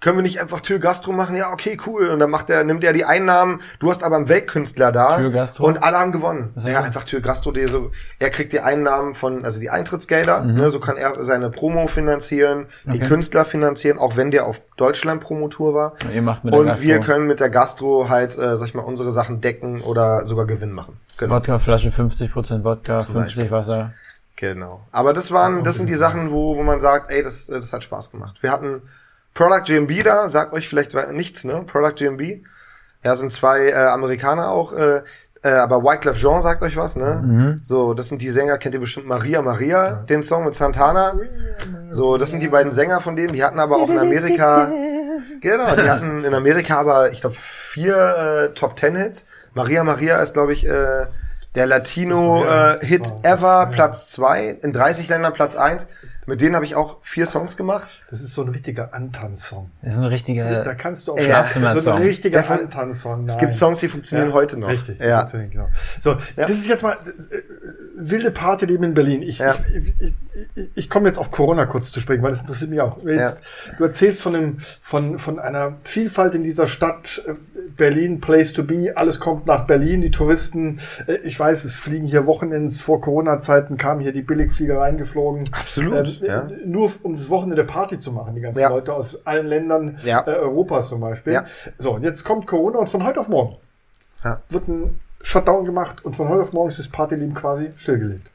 können wir nicht einfach Tür Gastro machen? Ja, okay, cool. Und dann macht er, nimmt er die Einnahmen. Du hast aber einen Weltkünstler da. Tür Gastro. Und alle haben gewonnen. Ja, einfach Tür Gastro, der so, er kriegt die Einnahmen von, also die Eintrittsgelder. Mhm. Ne, so kann er seine Promo finanzieren, okay. die Künstler finanzieren, auch wenn der auf Deutschland Promotour war. Und, ihr macht mit der und wir können mit der Gastro halt, äh, sag ich mal, unsere Sachen decken oder sogar Gewinn machen. Genau. Wodkaflasche 50% Wodka, Zum 50 Beispiel. Wasser. Genau. Aber das waren, das sind die Sachen, wo, wo man sagt, ey, das, das hat Spaß gemacht. Wir hatten Product GMB da, sagt euch vielleicht nichts, ne? Product GMB. Ja, sind zwei äh, Amerikaner auch, äh, äh, aber Wyclef Jean sagt euch was, ne? Mhm. So, das sind die Sänger, kennt ihr bestimmt Maria Maria, ja. den Song mit Santana. So, das sind die beiden Sänger von denen, die hatten aber auch in Amerika, genau, die hatten in Amerika aber, ich glaube, vier äh, Top Ten Hits. Maria Maria ist, glaube ich, äh, der Latino-Hit äh, ever, Platz zwei in 30 Ländern Platz eins mit denen habe ich auch vier Songs gemacht. Das ist so ein richtiger Antanzsong. Das ist ein richtiger Da kannst du auch ja, so ein richtiger Antanzsong. Es gibt Songs, die funktionieren ja, heute noch. Richtig, ja. funktionieren, genau. So, ja. das ist jetzt mal wilde Partyleben in Berlin. Ich, ja. ich, ich, ich, ich komme jetzt auf Corona kurz zu sprechen, weil das interessiert mich auch. Jetzt, du erzählst von, einem, von, von einer Vielfalt in dieser Stadt, äh, Berlin, Place to be, alles kommt nach Berlin, die Touristen, äh, ich weiß, es fliegen hier Wochenends vor Corona-Zeiten, kamen hier die Billigflieger reingeflogen. Absolut. Ähm, ja. Nur um das Wochenende Party zu machen, die ganzen ja. Leute aus allen Ländern ja. äh, Europas zum Beispiel. Ja. So, und jetzt kommt Corona und von heute auf morgen ja. wird ein Shutdown gemacht und von heute auf morgen ist das Partyleben quasi stillgelegt.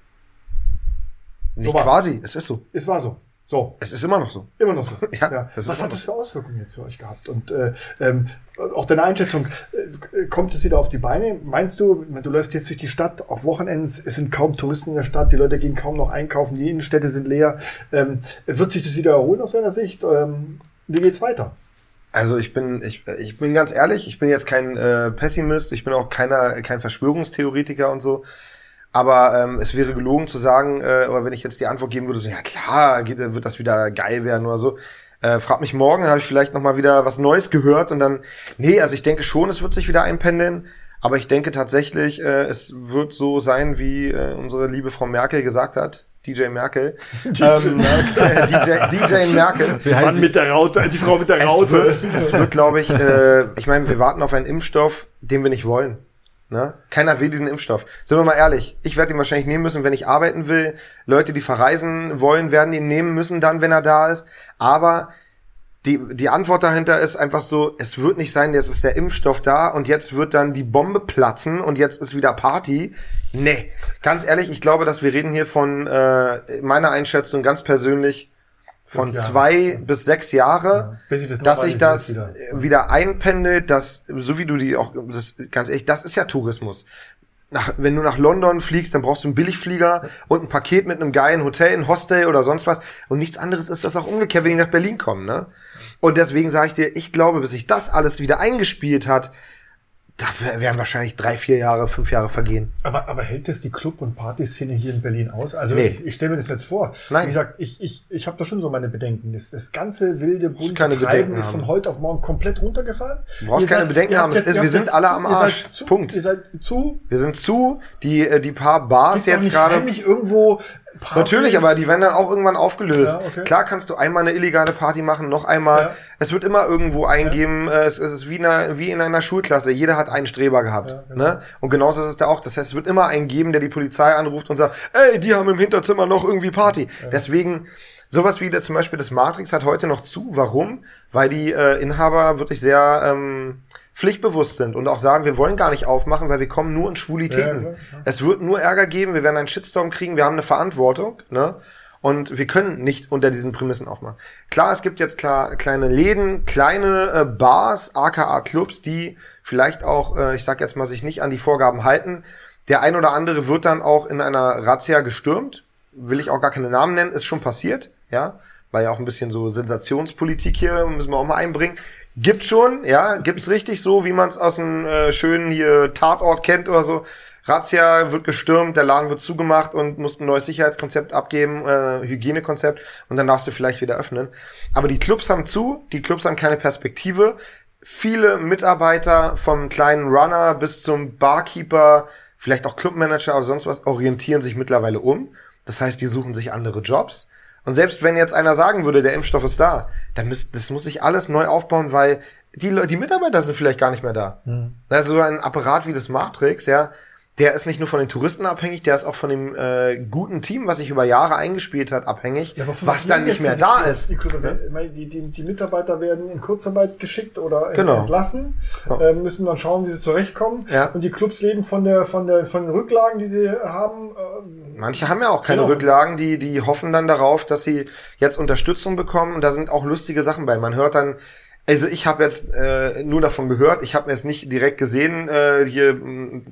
Nicht so quasi, es ist so. Es war so. So. Es ist immer noch so. Immer noch so. ja. ja. Was hat das für Auswirkungen jetzt für euch gehabt? Und äh, ähm, auch deine Einschätzung, äh, kommt es wieder auf die Beine? Meinst du, du läufst jetzt durch die Stadt auf Wochenends, es sind kaum Touristen in der Stadt, die Leute gehen kaum noch einkaufen, die Innenstädte sind leer. Ähm, wird sich das wieder erholen aus deiner Sicht? Ähm, wie geht's weiter? Also ich bin, ich, ich bin ganz ehrlich, ich bin jetzt kein äh, Pessimist, ich bin auch keiner, kein Verschwörungstheoretiker und so. Aber ähm, es wäre gelogen zu sagen, äh, oder wenn ich jetzt die Antwort geben würde, so, ja klar, geht, wird das wieder geil werden oder so. Äh, frag mich morgen, habe ich vielleicht noch mal wieder was Neues gehört und dann, nee, also ich denke schon, es wird sich wieder einpendeln. Aber ich denke tatsächlich, äh, es wird so sein, wie äh, unsere liebe Frau Merkel gesagt hat. DJ Merkel. DJ, ähm, Merkel. DJ, DJ Merkel. Der Mann mit der Raute, die Frau mit der Raute. Es wird, es wird glaube ich, äh, ich meine, wir warten auf einen Impfstoff, den wir nicht wollen. Ne? Keiner will diesen Impfstoff. Sind wir mal ehrlich, ich werde ihn wahrscheinlich nehmen müssen, wenn ich arbeiten will. Leute, die verreisen wollen, werden ihn nehmen müssen dann, wenn er da ist. Aber die, die Antwort dahinter ist einfach so, es wird nicht sein, jetzt ist der Impfstoff da und jetzt wird dann die Bombe platzen und jetzt ist wieder Party. Nee, ganz ehrlich, ich glaube, dass wir reden hier von äh, meiner Einschätzung ganz persönlich von zwei ja. bis sechs Jahre, ja. ich das dass sich das wieder. wieder einpendelt, dass, so wie du die auch, das, ganz ehrlich, das ist ja Tourismus. Nach, wenn du nach London fliegst, dann brauchst du einen Billigflieger und ein Paket mit einem geilen Hotel, ein Hostel oder sonst was. Und nichts anderes ist das auch umgekehrt, wenn die nach Berlin kommen, ne? Und deswegen sage ich dir, ich glaube, bis sich das alles wieder eingespielt hat, da werden wahrscheinlich drei, vier Jahre, fünf Jahre vergehen. Aber, aber hält das die Club- und Partyszene hier in Berlin aus? Also nee. ich, ich stelle mir das jetzt vor. Nein. Wie gesagt, ich, ich, ich habe da schon so meine Bedenken. Das, das ganze wilde bunte keine Treiben ist von heute auf morgen komplett runtergefahren. Du brauchst ihr keine seid, Bedenken haben. Jetzt, ist, wir sind alle am Arsch. Zu, Punkt. Ihr seid zu. Wir sind zu. Die, äh, die paar Bars jetzt gerade. irgendwo Partys? Natürlich, aber die werden dann auch irgendwann aufgelöst. Ja, okay. Klar kannst du einmal eine illegale Party machen, noch einmal. Ja. Es wird immer irgendwo eingeben, ja. es, es ist wie, eine, wie in einer Schulklasse. Jeder hat einen Streber gehabt. Genau. Ne? Und genauso ist es da auch. Das heißt, es wird immer einen geben, der die Polizei anruft und sagt, ey, die haben im Hinterzimmer noch irgendwie Party. Deswegen, sowas wie das, zum Beispiel das Matrix hat heute noch zu. Warum? Weil die äh, Inhaber wirklich sehr... Ähm, pflichtbewusst sind und auch sagen, wir wollen gar nicht aufmachen, weil wir kommen nur in Schwulitäten. Ja, klar, klar. Es wird nur Ärger geben, wir werden einen Shitstorm kriegen, wir haben eine Verantwortung, ne? Und wir können nicht unter diesen Prämissen aufmachen. Klar, es gibt jetzt klar kleine Läden, kleine äh, Bars, aka Clubs, die vielleicht auch, äh, ich sag jetzt mal, sich nicht an die Vorgaben halten. Der ein oder andere wird dann auch in einer Razzia gestürmt. Will ich auch gar keine Namen nennen, ist schon passiert, ja. War ja auch ein bisschen so Sensationspolitik hier, müssen wir auch mal einbringen. Gibt schon, ja, gibt's richtig so, wie man es aus einem äh, schönen hier Tatort kennt oder so. Razzia wird gestürmt, der Laden wird zugemacht und muss ein neues Sicherheitskonzept abgeben, äh, Hygienekonzept und dann darfst du vielleicht wieder öffnen. Aber die Clubs haben zu, die Clubs haben keine Perspektive. Viele Mitarbeiter vom kleinen Runner bis zum Barkeeper, vielleicht auch Clubmanager oder sonst was, orientieren sich mittlerweile um. Das heißt, die suchen sich andere Jobs. Und selbst wenn jetzt einer sagen würde, der Impfstoff ist da, dann müsst, das muss sich alles neu aufbauen, weil die, die Mitarbeiter sind vielleicht gar nicht mehr da. Mhm. Also so ein Apparat wie das Matrix, ja, der ist nicht nur von den Touristen abhängig, der ist auch von dem äh, guten Team, was sich über Jahre eingespielt hat, abhängig, ja, was dann nicht mehr da ist. Die, die, die, die, Mitarbeiter werden in Kurzarbeit geschickt oder genau. entlassen, genau. äh, müssen dann schauen, wie sie zurechtkommen. Ja. Und die Clubs leben von der von der von den Rücklagen, die sie haben. Äh, Manche haben ja auch keine genau. Rücklagen, die die hoffen dann darauf, dass sie jetzt Unterstützung bekommen. Und da sind auch lustige Sachen bei. Man hört dann also ich habe jetzt äh, nur davon gehört, ich habe mir jetzt nicht direkt gesehen, äh, hier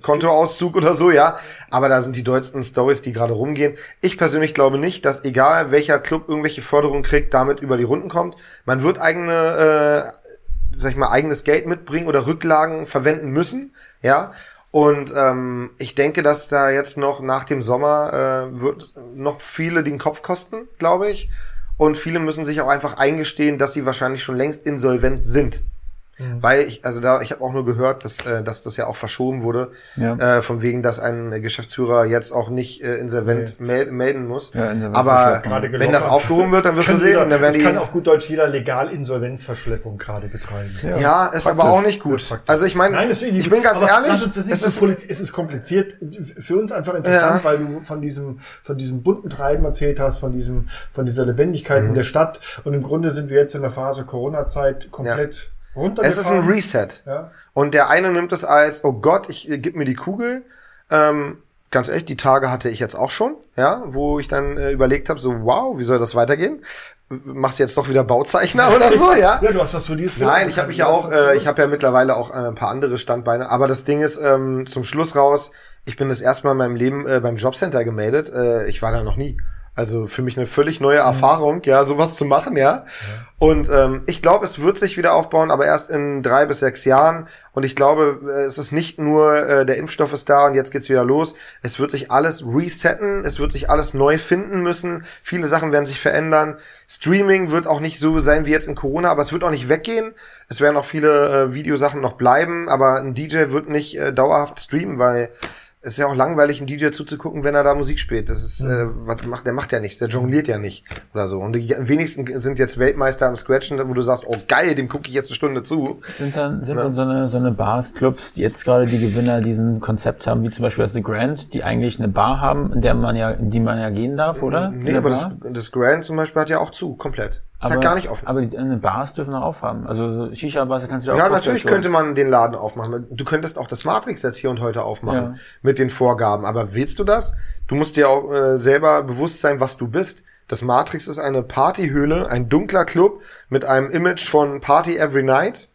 Kontoauszug oder so, ja, aber da sind die dollsten Stories, die gerade rumgehen. Ich persönlich glaube nicht, dass egal welcher Club irgendwelche Förderungen kriegt, damit über die Runden kommt. Man wird eigene, äh, sag ich mal, eigenes Geld mitbringen oder Rücklagen verwenden müssen, ja. Und ähm, ich denke, dass da jetzt noch nach dem Sommer äh, wird noch viele den Kopf kosten, glaube ich. Und viele müssen sich auch einfach eingestehen, dass sie wahrscheinlich schon längst insolvent sind. Mhm. Weil ich, also da, ich habe auch nur gehört, dass, äh, dass das ja auch verschoben wurde, ja. äh, von wegen, dass ein Geschäftsführer jetzt auch nicht äh, insolvent nee. mel melden muss. Ja, Aber wenn das aufgehoben wird, dann wirst du sehen. Jeder, dann werden die kann auf gut Deutsch jeder legal Insolvenzverschleppung gerade betreiben. Ja, ja ist Praktisch. aber auch nicht gut. Also ich meine, ich bin ganz ehrlich, es ist, es ist kompliziert, für uns einfach interessant, weil du von diesem, von diesem bunten Treiben erzählt hast, von diesem, von dieser Lebendigkeit mhm. in der Stadt. Und im Grunde sind wir jetzt in der Phase Corona-Zeit komplett es ist ein Reset. Ja. Und der eine nimmt es als, oh Gott, ich äh, gib mir die Kugel. Ähm, ganz ehrlich, die Tage hatte ich jetzt auch schon, ja, wo ich dann äh, überlegt habe, so wow, wie soll das weitergehen? Machst du jetzt doch wieder Bauzeichner oder so, ja? ja, du hast was studierst. Nein, ich habe mich ja auch, äh, ich habe ja mittlerweile auch äh, ein paar andere Standbeine. Aber das Ding ist ähm, zum Schluss raus. Ich bin das erste Mal in meinem Leben äh, beim Jobcenter gemeldet. Äh, ich war da noch nie. Also für mich eine völlig neue mhm. Erfahrung, ja, sowas zu machen, ja. ja. Und ähm, ich glaube, es wird sich wieder aufbauen, aber erst in drei bis sechs Jahren. Und ich glaube, äh, es ist nicht nur äh, der Impfstoff ist da und jetzt geht's wieder los. Es wird sich alles resetten, es wird sich alles neu finden müssen. Viele Sachen werden sich verändern. Streaming wird auch nicht so sein wie jetzt in Corona, aber es wird auch nicht weggehen. Es werden auch viele äh, Videosachen noch bleiben, aber ein DJ wird nicht äh, dauerhaft streamen, weil ist ja auch langweilig, einem DJ zuzugucken, wenn er da Musik spielt. Das ist, äh, was macht, der macht ja nichts, der jongliert ja nicht oder so. Und die wenigsten sind jetzt Weltmeister am Scratchen, wo du sagst, oh geil, dem gucke ich jetzt eine Stunde zu. Sind dann, sind ja. dann so eine, so eine Bars, Clubs, die jetzt gerade die Gewinner diesen Konzept haben, wie zum Beispiel das The Grand, die eigentlich eine Bar haben, in der man ja, in die man ja gehen darf, oder? Nee, aber das, das Grand zum Beispiel hat ja auch zu, komplett. Ist aber, halt gar nicht offen. Aber die äh, Bars dürfen auch aufhaben. Also Shisha-Bars kannst du auch Ja, natürlich könnte man den Laden aufmachen. Du könntest auch das Matrix jetzt hier und heute aufmachen ja. mit den Vorgaben. Aber willst du das? Du musst dir auch äh, selber bewusst sein, was du bist. Das Matrix ist eine Partyhöhle, ein dunkler Club mit einem Image von Party Every Night.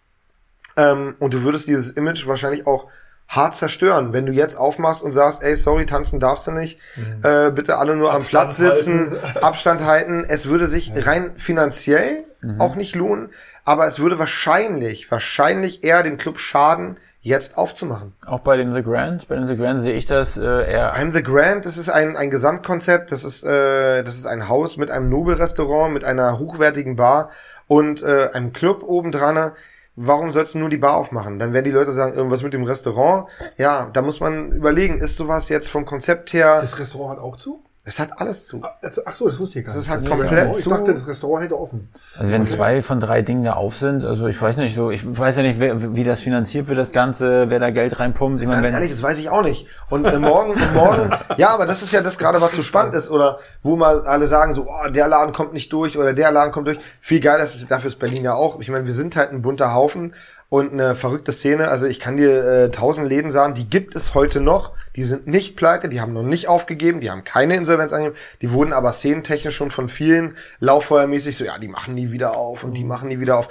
Ähm, und du würdest dieses Image wahrscheinlich auch hart zerstören. Wenn du jetzt aufmachst und sagst, ey, sorry, tanzen darfst du nicht, mhm. äh, bitte alle nur Abstand am Platz sitzen, halten. Abstand halten. Es würde sich rein finanziell mhm. auch nicht lohnen, aber es würde wahrscheinlich, wahrscheinlich eher dem Club schaden, jetzt aufzumachen. Auch bei dem The Grand, bei dem The Grand sehe ich das äh, eher. Beim The Grand, das ist ein, ein Gesamtkonzept, das ist, äh, das ist ein Haus mit einem Nobelrestaurant, mit einer hochwertigen Bar und äh, einem Club obendran warum sollst du nur die Bar aufmachen? Dann werden die Leute sagen, irgendwas mit dem Restaurant. Ja, da muss man überlegen, ist sowas jetzt vom Konzept her. Das Restaurant hat auch zu? Es hat alles zu. Ah, ach so, das wusste ich gar nicht. Es ist halt das komplett ist zu. Ich dachte, das Restaurant hätte offen. Also wenn okay. zwei von drei Dingen da auf sind, also ich weiß nicht so, ich weiß ja nicht, wer, wie das finanziert wird, das Ganze, wer da Geld reinpumpt. Ich meine, Ganz wenn ehrlich, das weiß ich auch nicht. Und äh, morgen, morgen, ja, aber das ist ja das gerade, was so spannend ist, oder wo mal alle sagen so, oh, der Laden kommt nicht durch oder der Laden kommt durch. Viel geiler ist es, dafür ist Berlin ja auch. Ich meine, wir sind halt ein bunter Haufen und eine verrückte Szene. Also ich kann dir äh, tausend Läden sagen, die gibt es heute noch. Die sind nicht pleite, die haben noch nicht aufgegeben, die haben keine Insolvenz angegeben. Die wurden aber szenentechnisch schon von vielen lauffeuermäßig so, ja, die machen nie wieder auf und die mhm. machen nie wieder auf.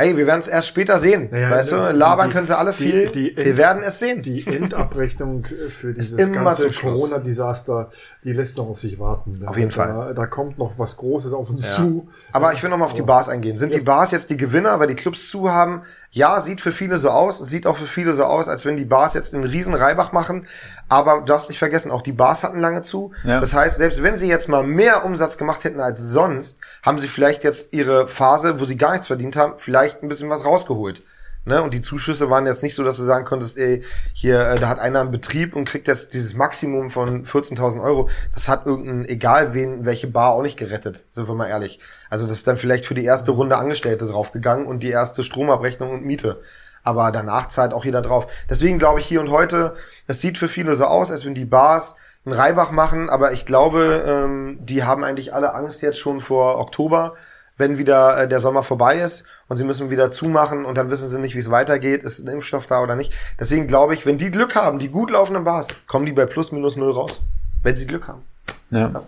Ey, wir werden es erst später sehen. Naja, weißt du, labern die, können sie alle viel. Die, die wir werden es sehen. Die Endabrechnung für dieses ganze Corona-Desaster, die lässt noch auf sich warten. Auf jeden da, Fall. Da kommt noch was Großes auf uns ja. zu. Aber ich will noch mal auf die Bars eingehen. Sind die Bars jetzt die Gewinner, weil die Clubs zu haben? Ja, sieht für viele so aus. Sieht auch für viele so aus, als wenn die Bars jetzt einen riesen Reibach machen. Aber du darfst nicht vergessen, auch die Bars hatten lange zu. Ja. Das heißt, selbst wenn sie jetzt mal mehr Umsatz gemacht hätten als sonst, haben sie vielleicht jetzt ihre Phase, wo sie gar nichts verdient haben, vielleicht ein bisschen was rausgeholt. Ne? Und die Zuschüsse waren jetzt nicht so, dass du sagen konntest, ey, hier, äh, da hat einer einen Betrieb und kriegt jetzt dieses Maximum von 14.000 Euro. Das hat irgendein, egal wen, welche Bar auch nicht gerettet, sind wir mal ehrlich. Also das ist dann vielleicht für die erste Runde Angestellte draufgegangen und die erste Stromabrechnung und Miete. Aber danach zahlt auch jeder drauf. Deswegen glaube ich hier und heute, es sieht für viele so aus, als wenn die Bars einen Reibach machen, aber ich glaube, ähm, die haben eigentlich alle Angst jetzt schon vor Oktober, wenn wieder äh, der Sommer vorbei ist und sie müssen wieder zumachen und dann wissen sie nicht, wie es weitergeht, ist ein Impfstoff da oder nicht. Deswegen glaube ich, wenn die Glück haben, die gut laufenden Bars, kommen die bei plus minus null raus, wenn sie Glück haben. Ja. ja.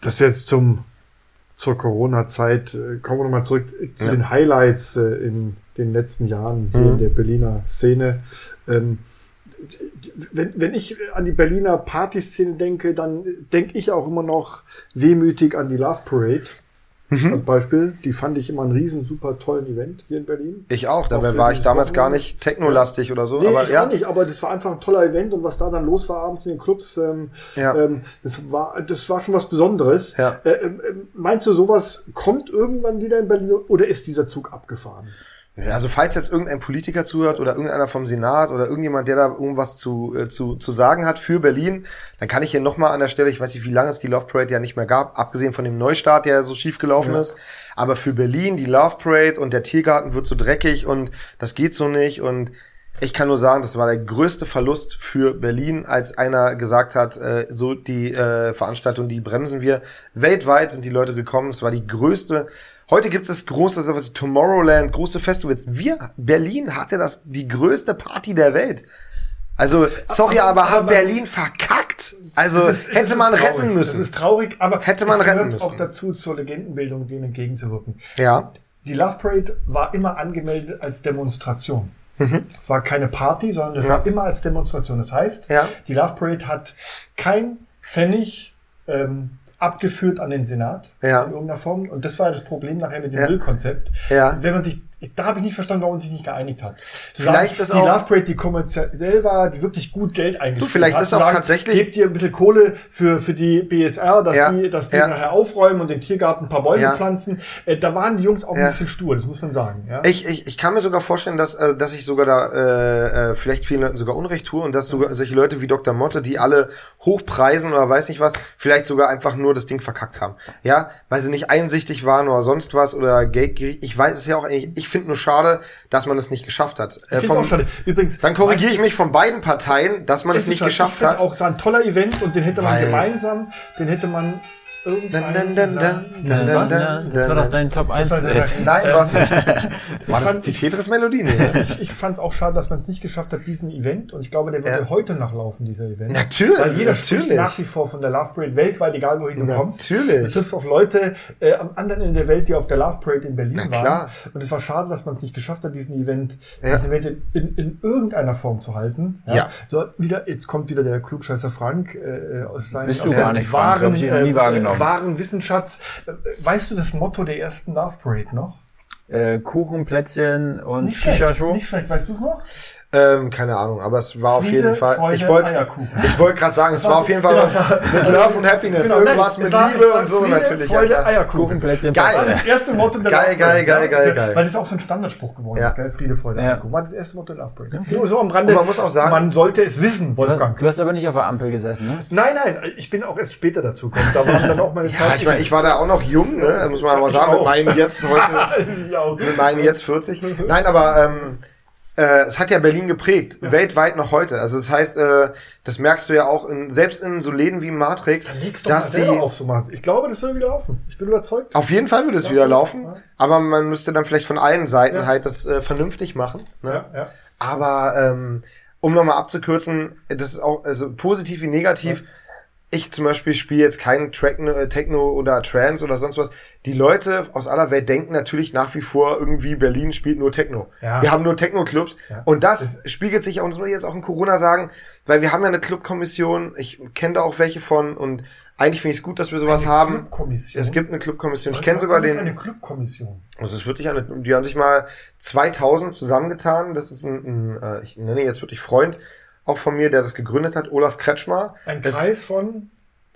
Das jetzt zum zur Corona-Zeit. Äh, kommen wir nochmal zurück zu ja. den Highlights äh, in den letzten Jahren hier mhm. in der Berliner Szene. Ähm, wenn, wenn ich an die Berliner Partyszene denke, dann denke ich auch immer noch wehmütig an die Love Parade. Mhm. Als Beispiel, die fand ich immer einen riesen super tollen Event hier in Berlin. Ich auch, dabei war ich damals gar nicht technolastig oder so. Nee, aber ich ja. nicht, aber das war einfach ein toller Event und was da dann los war abends in den Clubs, ähm, ja. ähm, das war das war schon was Besonderes. Ja. Äh, äh, meinst du, sowas kommt irgendwann wieder in Berlin oder ist dieser Zug abgefahren? Also falls jetzt irgendein Politiker zuhört oder irgendeiner vom Senat oder irgendjemand, der da irgendwas zu, äh, zu, zu sagen hat für Berlin, dann kann ich hier nochmal an der Stelle, ich weiß nicht, wie lange es die Love Parade ja nicht mehr gab, abgesehen von dem Neustart, der so schief gelaufen ja. ist, aber für Berlin die Love Parade und der Tiergarten wird so dreckig und das geht so nicht und ich kann nur sagen, das war der größte Verlust für Berlin, als einer gesagt hat, äh, so die äh, Veranstaltung, die bremsen wir. Weltweit sind die Leute gekommen. Es war die größte Heute gibt es große, sowas wie Tomorrowland, große Festivals. Wir, Berlin hatte das, die größte Party der Welt. Also, sorry, aber, aber, hat Berlin verkackt. Also, ist, hätte man traurig. retten müssen. Das ist traurig, aber hätte man retten müssen. auch dazu, zur Legendenbildung denen entgegenzuwirken. Ja. Die Love Parade war immer angemeldet als Demonstration. Mhm. Es war keine Party, sondern es ja. war immer als Demonstration. Das heißt, ja. die Love Parade hat kein Pfennig ähm, abgeführt an den Senat ja. in irgendeiner Form. Und das war das Problem nachher mit dem ja. Müllkonzept. Ja. Wenn man sich da habe ich nicht verstanden, warum man sich nicht geeinigt hat. Zu vielleicht sagen, ist die auch, Love Parade, die kommerziell war, die wirklich gut Geld eingespielt du, vielleicht hat. ist auch sagen, tatsächlich. Gebt ihr ein bisschen Kohle für, für die BSR, dass ja, die, dass die ja. nachher aufräumen und den Tiergarten ein paar Bäume ja. pflanzen. Äh, da waren die Jungs auch ein bisschen stur, das muss man sagen. Ja? Ich, ich, ich kann mir sogar vorstellen, dass, äh, dass ich sogar da äh, äh, vielleicht vielen Leuten sogar Unrecht tue und dass sogar solche Leute wie Dr. Motte, die alle hochpreisen oder weiß nicht was, vielleicht sogar einfach nur das Ding verkackt haben. Ja, weil sie nicht einsichtig waren oder sonst was oder Geldgierig. Ich weiß es ja auch eigentlich, ich finde nur schade, dass man es nicht geschafft hat. Äh, vom, Übrigens, dann korrigiere ich mich von beiden Parteien, dass man es nicht geschafft hat. Auch so ein toller Event und den hätte man gemeinsam, den hätte man Irgendein das, das war doch dein Top 1. Nein, war es nicht. War das die Tetris-Melodie? Ich, ich fand es auch schade, dass man es nicht geschafft hat, diesen Event. Und ich glaube, der würde ja. heute noch laufen, dieser Event. Natürlich. Weil jeder natürlich. spricht nach wie vor von der Love Parade weltweit, egal wohin du kommst. Natürlich. Du triffst auf Leute äh, am anderen Ende der Welt, die auf der Love Parade in Berlin Na, waren. Klar. Und es war schade, dass man es nicht geschafft hat, diesen Event, ja. diesen Event in, in irgendeiner Form zu halten. Ja. ja. So, wieder, jetzt kommt wieder der Klugscheißer Frank äh, aus seinen Bist aus du gar nicht, wahren, Frank, äh, wahrgenommen. Wahren Wissenschaft Schatz. Äh, weißt du das Motto der ersten Love Parade noch? Äh, Kuchen, Plätzchen und Shisha-Show. Nicht schlecht, weißt du es noch? Ähm, keine Ahnung, aber es war Friede, auf jeden Fall. Freude, ich wollte, ich wollte gerade sagen, es war auf jeden Fall was mit Love und Happiness, genau, irgendwas mit Liebe und so Friede, natürlich. Freude, ja, Eierkuchen. Geil. Das war das erste Motto der geil, geil, geil, geil, geil. Weil das auch so ein Standardspruch geworden ja. ist, gell? Friede, Freude, ja. Eierkuchen. War das erste Motto der Love Parade. Nur so am Rande. Und man muss auch sagen, man sollte es wissen, Wolfgang. Du hast aber nicht auf der Ampel gesessen, ne? Nein, nein, ich bin auch erst später dazu gekommen. Da war dann auch meine ja, Zeit. Ich, war, ich war da auch noch jung, ne? muss man mal sagen, mit meinen jetzt heute, mit meinen jetzt 40. Nein, aber ähm, äh, es hat ja Berlin geprägt, ja. weltweit noch heute. Also das heißt, äh, das merkst du ja auch in, selbst in so Läden wie Matrix, dass die auf so Matrix. Ich glaube, das würde wieder laufen. Ich bin überzeugt. Auf jeden Fall würde es ja, wieder laufen, ja. aber man müsste dann vielleicht von allen Seiten halt das äh, vernünftig machen. Ne? Ja, ja. Aber ähm, um nochmal abzukürzen, das ist auch also positiv wie negativ ich zum Beispiel spiele jetzt keinen Techno, äh, Techno oder Trance oder sonst was. Die Leute aus aller Welt denken natürlich nach wie vor irgendwie Berlin spielt nur Techno. Ja. Wir haben nur Techno-Clubs ja. und das, spiegelt sich, ich jetzt auch in Corona sagen, weil wir haben ja eine Clubkommission, ich kenne da auch welche von und eigentlich finde ich es gut, dass wir sowas eine haben. Es gibt eine Clubkommission. Ich kenne sogar den. Das ist eine Clubkommission. Also es ist wirklich eine, die haben sich mal 2000 zusammengetan. Das ist ein, ein äh, ich nenne jetzt wirklich Freund auch von mir, der das gegründet hat, Olaf Kretschmer. Ein Kreis es, von?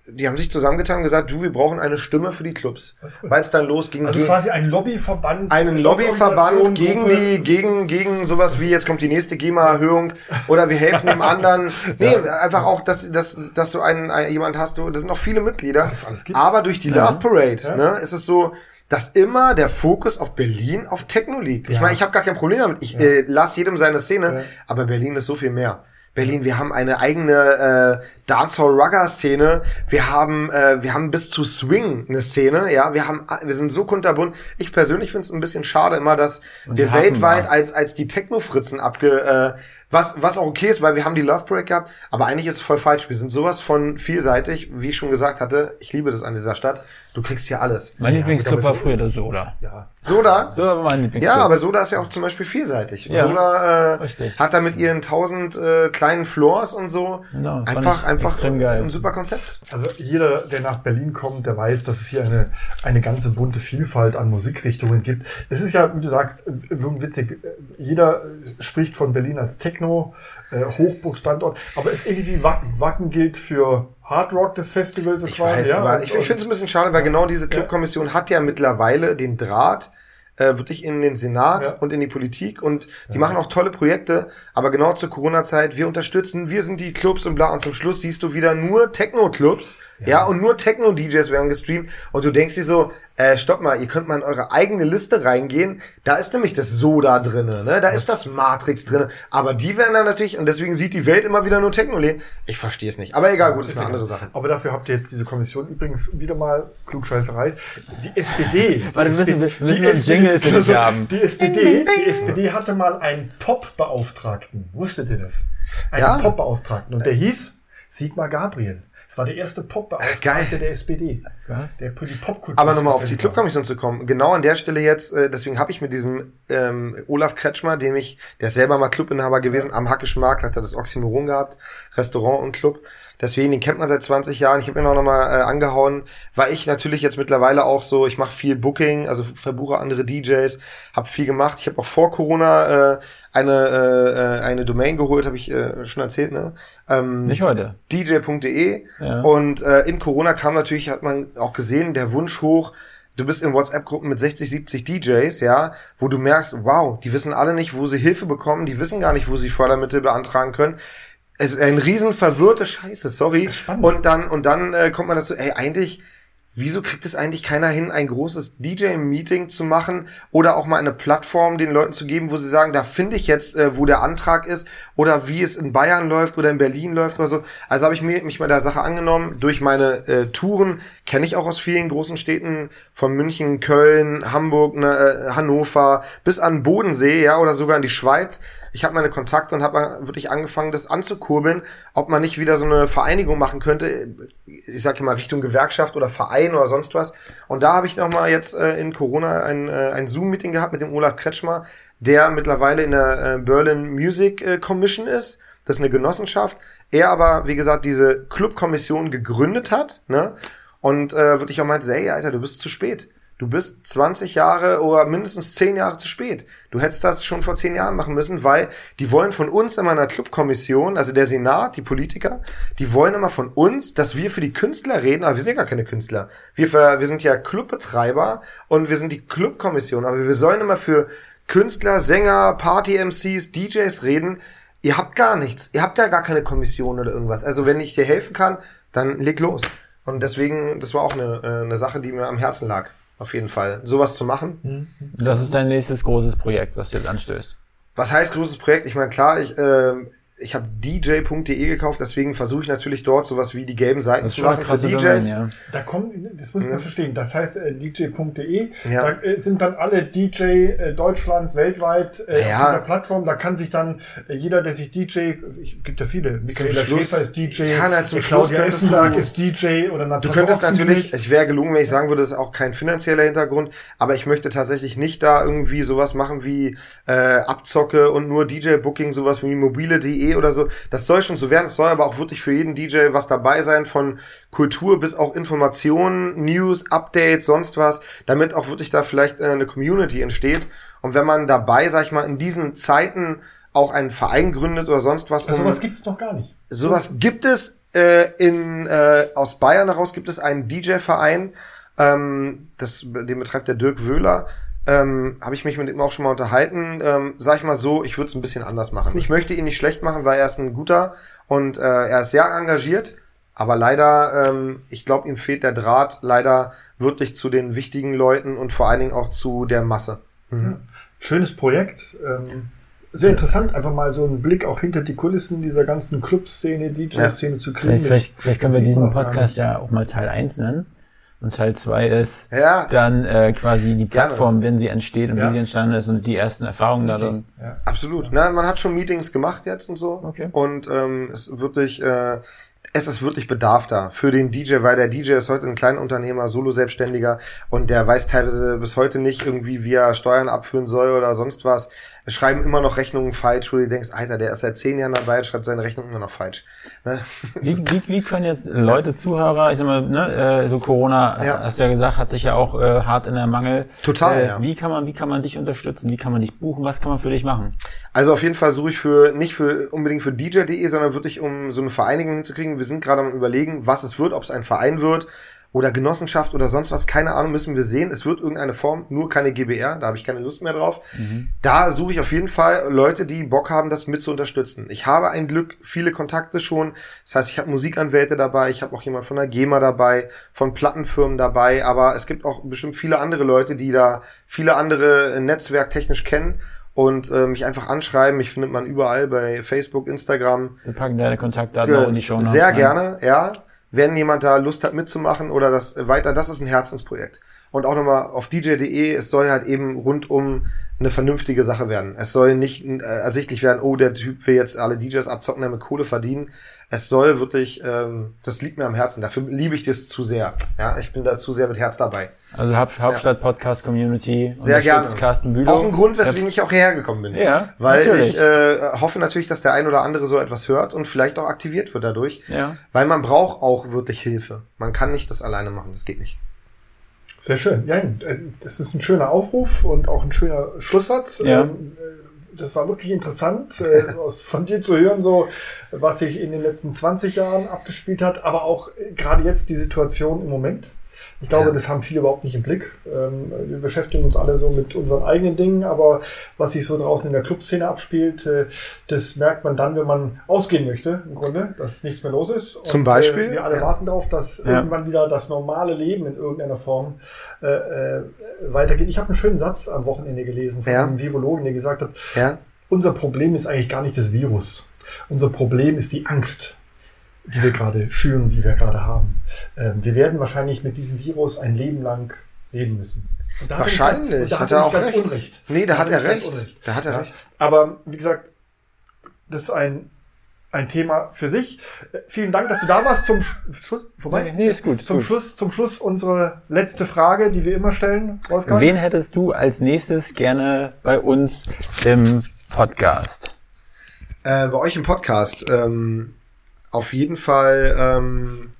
Die haben sich zusammengetan und gesagt, du, wir brauchen eine Stimme für die Clubs. Weil es dann losging. Also quasi ein Lobbyverband. Einen Lobbyverband gegen die, gegen, gegen sowas wie, jetzt kommt die nächste GEMA-Erhöhung oder wir helfen dem anderen. Nee, ja. einfach auch, dass, dass, dass du einen, einen, jemand hast, du, das sind noch viele Mitglieder. Aber durch die Love Parade, ja. ne, ist es so, dass immer der Fokus auf Berlin, auf Techno liegt. Ja. Ich meine, ich habe gar kein Problem damit. Ich ja. äh, lass jedem seine Szene, ja. aber Berlin ist so viel mehr. Berlin, wir haben eine eigene äh, Dancehall Rugger Szene, wir haben äh, wir haben bis zu Swing eine Szene, ja, wir haben wir sind so kunterbunt. Ich persönlich finde es ein bisschen schade immer, dass wir weltweit als als die Techno Fritzen abge äh, was, was auch okay ist, weil wir haben die Love Break gehabt, aber eigentlich ist es voll falsch. Wir sind sowas von vielseitig, wie ich schon gesagt hatte. Ich liebe das an dieser Stadt. Du kriegst hier alles. Mein ja, Lieblingsclub war früher der Soda. Ja. Soda? Soda war mein Lieblingsclub. Ja, aber Soda ist ja auch zum Beispiel vielseitig. Ja, Soda äh, hat da mit ihren tausend äh, kleinen Floors und so no, einfach, einfach geil. ein super Konzept. Also jeder, der nach Berlin kommt, der weiß, dass es hier eine, eine ganze bunte Vielfalt an Musikrichtungen gibt. Es ist ja, wie du sagst, witzig. Jeder spricht von Berlin als Techno, äh, Hochburgstandort, aber es ist irgendwie Wacken. Wacken gilt für Hard Rock des Festivals so ich quasi. Weiß, ja, aber ich, ich finde es ein bisschen schade, weil genau diese Clubkommission ja. hat ja mittlerweile den Draht äh, wirklich in den Senat ja. und in die Politik und die ja. machen auch tolle Projekte, aber genau zur Corona-Zeit, wir unterstützen, wir sind die Clubs und bla und zum Schluss siehst du wieder nur Techno-Clubs, ja. ja, und nur Techno-DJs werden gestreamt und du denkst dir so, äh, stopp mal, ihr könnt mal in eure eigene Liste reingehen. Da ist nämlich das Soda drinne, ne? Da ist das Matrix drinne. Aber die werden dann natürlich, und deswegen sieht die Welt immer wieder nur Techno-Läden. Ich verstehe es nicht. Aber egal, gut, ist, ist eine andere Sache. Aber dafür habt ihr jetzt diese Kommission übrigens wieder mal Klugscheißerei. Die SPD. Warte, wir müssen, wir müssen einen Jingle für dich haben. Die SPD, die SPD hatte mal einen Pop-Beauftragten. Wusstet ihr das? Einen ja. Pop-Beauftragten. Und der hieß Sigmar Gabriel. Das war der erste Pop-Beauftragte der SPD. Was? Der, die Popkultur. Aber nochmal auf die Clubkommission zu kommen. Genau an der Stelle jetzt, äh, deswegen habe ich mit diesem ähm, Olaf Kretschmer, dem ich, der ist selber mal Clubinhaber gewesen, am Hackischen Markt, hat er das Oxymoron gehabt, Restaurant und Club. Deswegen, den kennt man seit 20 Jahren. Ich habe ihn auch nochmal äh, angehauen, weil ich natürlich jetzt mittlerweile auch so, ich mache viel Booking, also verbuche andere DJs, habe viel gemacht. Ich habe auch vor Corona äh, eine, äh, eine Domain geholt, habe ich äh, schon erzählt, ne? Ähm, Nicht heute. DJ.de. Ja. Und äh, in Corona kam natürlich, hat man auch gesehen, der Wunsch hoch, du bist in WhatsApp-Gruppen mit 60, 70 DJs, ja, wo du merkst, wow, die wissen alle nicht, wo sie Hilfe bekommen, die wissen gar nicht, wo sie Fördermittel beantragen können. Es ist ein riesen verwirrte Scheiße, sorry. Und dann, und dann äh, kommt man dazu, ey, eigentlich wieso kriegt es eigentlich keiner hin, ein großes DJ-Meeting zu machen oder auch mal eine Plattform den Leuten zu geben, wo sie sagen, da finde ich jetzt, äh, wo der Antrag ist oder wie es in Bayern läuft oder in Berlin läuft oder so. Also habe ich mir, mich mal der Sache angenommen. Durch meine äh, Touren kenne ich auch aus vielen großen Städten, von München, Köln, Hamburg, ne, äh, Hannover bis an Bodensee, ja, oder sogar in die Schweiz ich habe meine Kontakte und habe wirklich angefangen, das anzukurbeln, ob man nicht wieder so eine Vereinigung machen könnte, ich sage mal Richtung Gewerkschaft oder Verein oder sonst was. Und da habe ich nochmal jetzt äh, in Corona ein, äh, ein Zoom-Meeting gehabt mit dem Olaf Kretschmer, der mittlerweile in der äh, Berlin Music äh, Commission ist. Das ist eine Genossenschaft. Er aber, wie gesagt, diese Clubkommission gegründet hat, ne? Und äh, wirklich auch meinte, ey, Alter, du bist zu spät. Du bist 20 Jahre oder mindestens 10 Jahre zu spät. Du hättest das schon vor 10 Jahren machen müssen, weil die wollen von uns in meiner Clubkommission, also der Senat, die Politiker, die wollen immer von uns, dass wir für die Künstler reden, aber wir sind ja keine Künstler. Wir, wir sind ja Clubbetreiber und wir sind die Clubkommission, aber wir sollen immer für Künstler, Sänger, Party-MCs, DJs reden. Ihr habt gar nichts. Ihr habt ja gar keine Kommission oder irgendwas. Also wenn ich dir helfen kann, dann leg los. Und deswegen, das war auch eine, äh, eine Sache, die mir am Herzen lag auf jeden Fall. Sowas zu machen. Das ist dein nächstes großes Projekt, was du jetzt anstößt. Was heißt großes Projekt? Ich meine, klar, ich, äh, ich habe dj.de gekauft, deswegen versuche ich natürlich dort sowas wie die gelben Seiten zu machen für DJs. Domain, ja. Da kommen, das muss ich mal verstehen. Das heißt äh, dj.de, ja. da äh, sind dann alle DJ äh, Deutschlands weltweit äh, ja. auf dieser Plattform. Da kann sich dann äh, jeder, der sich DJ, ich gibt ja viele, Michaela Schäfer ist DJ, ja, na, zum Claudia Essenberg ist DJ oder Natascha Du könntest natürlich, ich wäre gelungen, wenn ich sagen würde, das ist auch kein finanzieller Hintergrund, aber ich möchte tatsächlich nicht da irgendwie sowas machen wie äh, Abzocke und nur DJ-Booking, sowas wie mobile.de oder so. Das soll schon so werden. Es soll aber auch wirklich für jeden DJ was dabei sein, von Kultur bis auch Informationen, News, Updates, sonst was, damit auch wirklich da vielleicht äh, eine Community entsteht. Und wenn man dabei, sag ich mal, in diesen Zeiten auch einen Verein gründet oder sonst was. Also sowas gibt's noch gar nicht. Sowas gibt es äh, in äh, aus Bayern heraus gibt es einen DJ-Verein, ähm, das den betreibt der Dirk Wöhler ähm, habe ich mich mit ihm auch schon mal unterhalten. Ähm, sag ich mal so, ich würde es ein bisschen anders machen. Ich möchte ihn nicht schlecht machen, weil er ist ein guter und äh, er ist sehr engagiert. Aber leider, ähm, ich glaube, ihm fehlt der Draht leider wirklich zu den wichtigen Leuten und vor allen Dingen auch zu der Masse. Mhm. Schönes Projekt. Ähm, sehr interessant, einfach mal so einen Blick auch hinter die Kulissen dieser ganzen Clubszene, DJ-Szene ja. zu kriegen. Vielleicht, vielleicht, vielleicht können wir diesen Podcast ja auch mal Teil 1 nennen. Und Teil 2 ist ja. dann äh, quasi die Plattform, Gerne. wenn sie entsteht und ja. wie sie entstanden ist und die ersten Erfahrungen okay. darin. Ja. Absolut. Na, man hat schon Meetings gemacht jetzt und so. Okay. Und ähm, es wirklich, äh, es ist wirklich Bedarf da für den DJ, weil der DJ ist heute ein Kleinunternehmer, Solo-Selbstständiger und der weiß teilweise bis heute nicht irgendwie, wie er Steuern abführen soll oder sonst was schreiben immer noch Rechnungen falsch, wo du denkst, Alter, der ist seit zehn Jahren dabei, schreibt seine Rechnung immer noch falsch. Ne? Wie, wie, wie können jetzt Leute, Zuhörer, ich sag mal, ne, äh, so Corona, ja. hast du ja gesagt, hat dich ja auch äh, hart in der Mangel. Total. Äh, ja. Wie kann man, wie kann man dich unterstützen? Wie kann man dich buchen? Was kann man für dich machen? Also auf jeden Fall suche ich für nicht für unbedingt für DJ.de, sondern wirklich um so eine Vereinigung hinzukriegen. Wir sind gerade am überlegen, was es wird, ob es ein Verein wird oder Genossenschaft oder sonst was, keine Ahnung, müssen wir sehen. Es wird irgendeine Form, nur keine GBR, da habe ich keine Lust mehr drauf. Mhm. Da suche ich auf jeden Fall Leute, die Bock haben, das mit zu unterstützen. Ich habe ein Glück, viele Kontakte schon. Das heißt, ich habe Musikanwälte dabei, ich habe auch jemand von der GEMA dabei, von Plattenfirmen dabei, aber es gibt auch bestimmt viele andere Leute, die da viele andere netzwerktechnisch kennen und äh, mich einfach anschreiben. Mich findet man überall bei Facebook, Instagram. Wir packen deine Kontaktdaten auch in die Show Sehr gerne, ja wenn jemand da Lust hat mitzumachen oder das weiter, das ist ein Herzensprojekt. Und auch nochmal auf dj.de, es soll halt eben rundum eine vernünftige Sache werden. Es soll nicht äh, ersichtlich werden, oh, der Typ will jetzt alle DJs abzocken, damit Kohle verdienen. Es soll wirklich, ähm, das liegt mir am Herzen. Dafür liebe ich das zu sehr. Ja, ich bin da zu sehr mit Herz dabei. Also Haupt Hauptstadt Podcast Community. Sehr gerne. Carsten Bülow. Auch ein Grund, weswegen ich auch hierher gekommen bin. Ja, weil natürlich. ich äh, hoffe natürlich, dass der ein oder andere so etwas hört und vielleicht auch aktiviert wird dadurch. Ja. Weil man braucht auch wirklich Hilfe. Man kann nicht das alleine machen. Das geht nicht. Sehr schön. Ja, äh, das ist ein schöner Aufruf und auch ein schöner Schlusssatz. Ja. Ähm, äh, das war wirklich interessant, äh, von dir zu hören, so was sich in den letzten 20 Jahren abgespielt hat, aber auch gerade jetzt die Situation im Moment. Ich glaube, ja. das haben viele überhaupt nicht im Blick. Ähm, wir beschäftigen uns alle so mit unseren eigenen Dingen, aber was sich so draußen in der Clubszene abspielt, äh, das merkt man dann, wenn man ausgehen möchte, im Grunde, dass nichts mehr los ist. Zum Und, Beispiel? Äh, wir alle ja. warten darauf, dass ja. irgendwann wieder das normale Leben in irgendeiner Form äh, weitergeht. Ich habe einen schönen Satz am Wochenende gelesen von einem Virologen, der gesagt hat, unser Problem ist eigentlich gar nicht das Virus. Unser Problem ist die Angst die wir gerade schüren, die wir gerade haben. Ähm, wir werden wahrscheinlich mit diesem Virus ein Leben lang leben müssen. Da wahrscheinlich, hat, hat, er auch recht. Unrecht. Nee, da, da hat er recht. Unrecht. Da hat er ja. recht. Aber wie gesagt, das ist ein ein Thema für sich. Äh, vielen Dank, dass du da warst. Zum Schluss, vorbei? Nee, nee ist gut. Zum gut. Schluss, zum Schluss unsere letzte Frage, die wir immer stellen. Wolfgang. Wen hättest du als nächstes gerne bei uns im Podcast? Äh, bei euch im Podcast. Ähm, auf jeden Fall, ähm,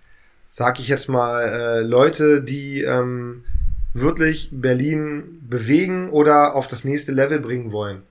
sag ich jetzt mal, äh, Leute, die ähm, wirklich Berlin bewegen oder auf das nächste Level bringen wollen.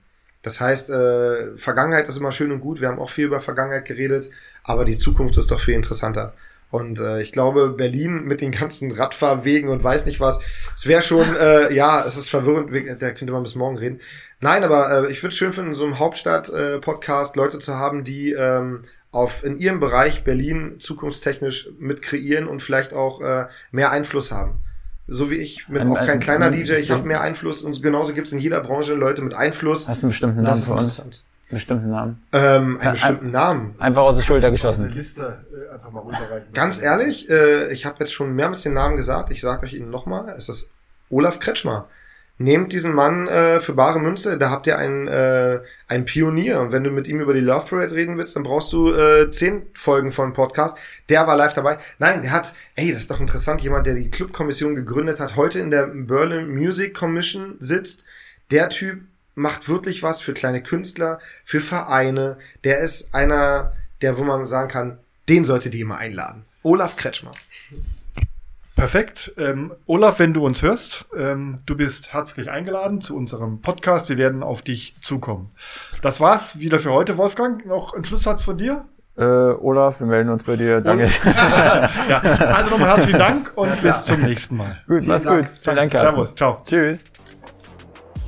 Das heißt, äh, Vergangenheit ist immer schön und gut. Wir haben auch viel über Vergangenheit geredet, aber die Zukunft ist doch viel interessanter. Und äh, ich glaube, Berlin mit den ganzen Radfahrwegen und weiß nicht was, es wäre schon, äh, ja, es ist verwirrend, da könnte man bis morgen reden. Nein, aber äh, ich würde es schön finden, so einem Hauptstadt-Podcast äh, Leute zu haben, die ähm, auf in ihrem Bereich Berlin zukunftstechnisch mit kreieren und vielleicht auch äh, mehr Einfluss haben. So wie ich, bin auch kein kleiner DJ, ich habe mehr Einfluss und genauso gibt es in jeder Branche Leute mit Einfluss. Hast du einen bestimmten Namen für uns? Einen bestimmten Namen? Ähm, einen bestimmten ein, Namen. Einfach aus der Schulter geschossen. Liste äh, einfach mal Ganz ehrlich, äh, ich habe jetzt schon mehrmals den Namen gesagt, ich sage euch ihn nochmal, es ist Olaf Kretschmer. Nehmt diesen Mann äh, für bare Münze, da habt ihr einen, äh, einen Pionier. Und wenn du mit ihm über die Love Parade reden willst, dann brauchst du äh, zehn Folgen von Podcast. Der war live dabei. Nein, der hat, ey, das ist doch interessant, jemand, der die Clubkommission gegründet hat, heute in der Berlin Music Commission sitzt. Der Typ macht wirklich was für kleine Künstler, für Vereine. Der ist einer, der, wo man sagen kann, den solltet ihr immer einladen. Olaf Kretschmer. Perfekt. Ähm, Olaf, wenn du uns hörst, ähm, du bist herzlich eingeladen zu unserem Podcast. Wir werden auf dich zukommen. Das war's wieder für heute, Wolfgang. Noch ein Schlusssatz von dir? Äh, Olaf, wir melden uns bei dir. Danke. ja, also nochmal herzlichen Dank und bis zum nächsten Mal. Gut, mach's gut. Vielen Dank. Servus. Ciao. Tschüss.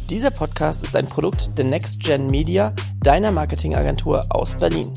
Dieser Podcast ist ein Produkt der Next Gen Media, deiner Marketingagentur aus Berlin.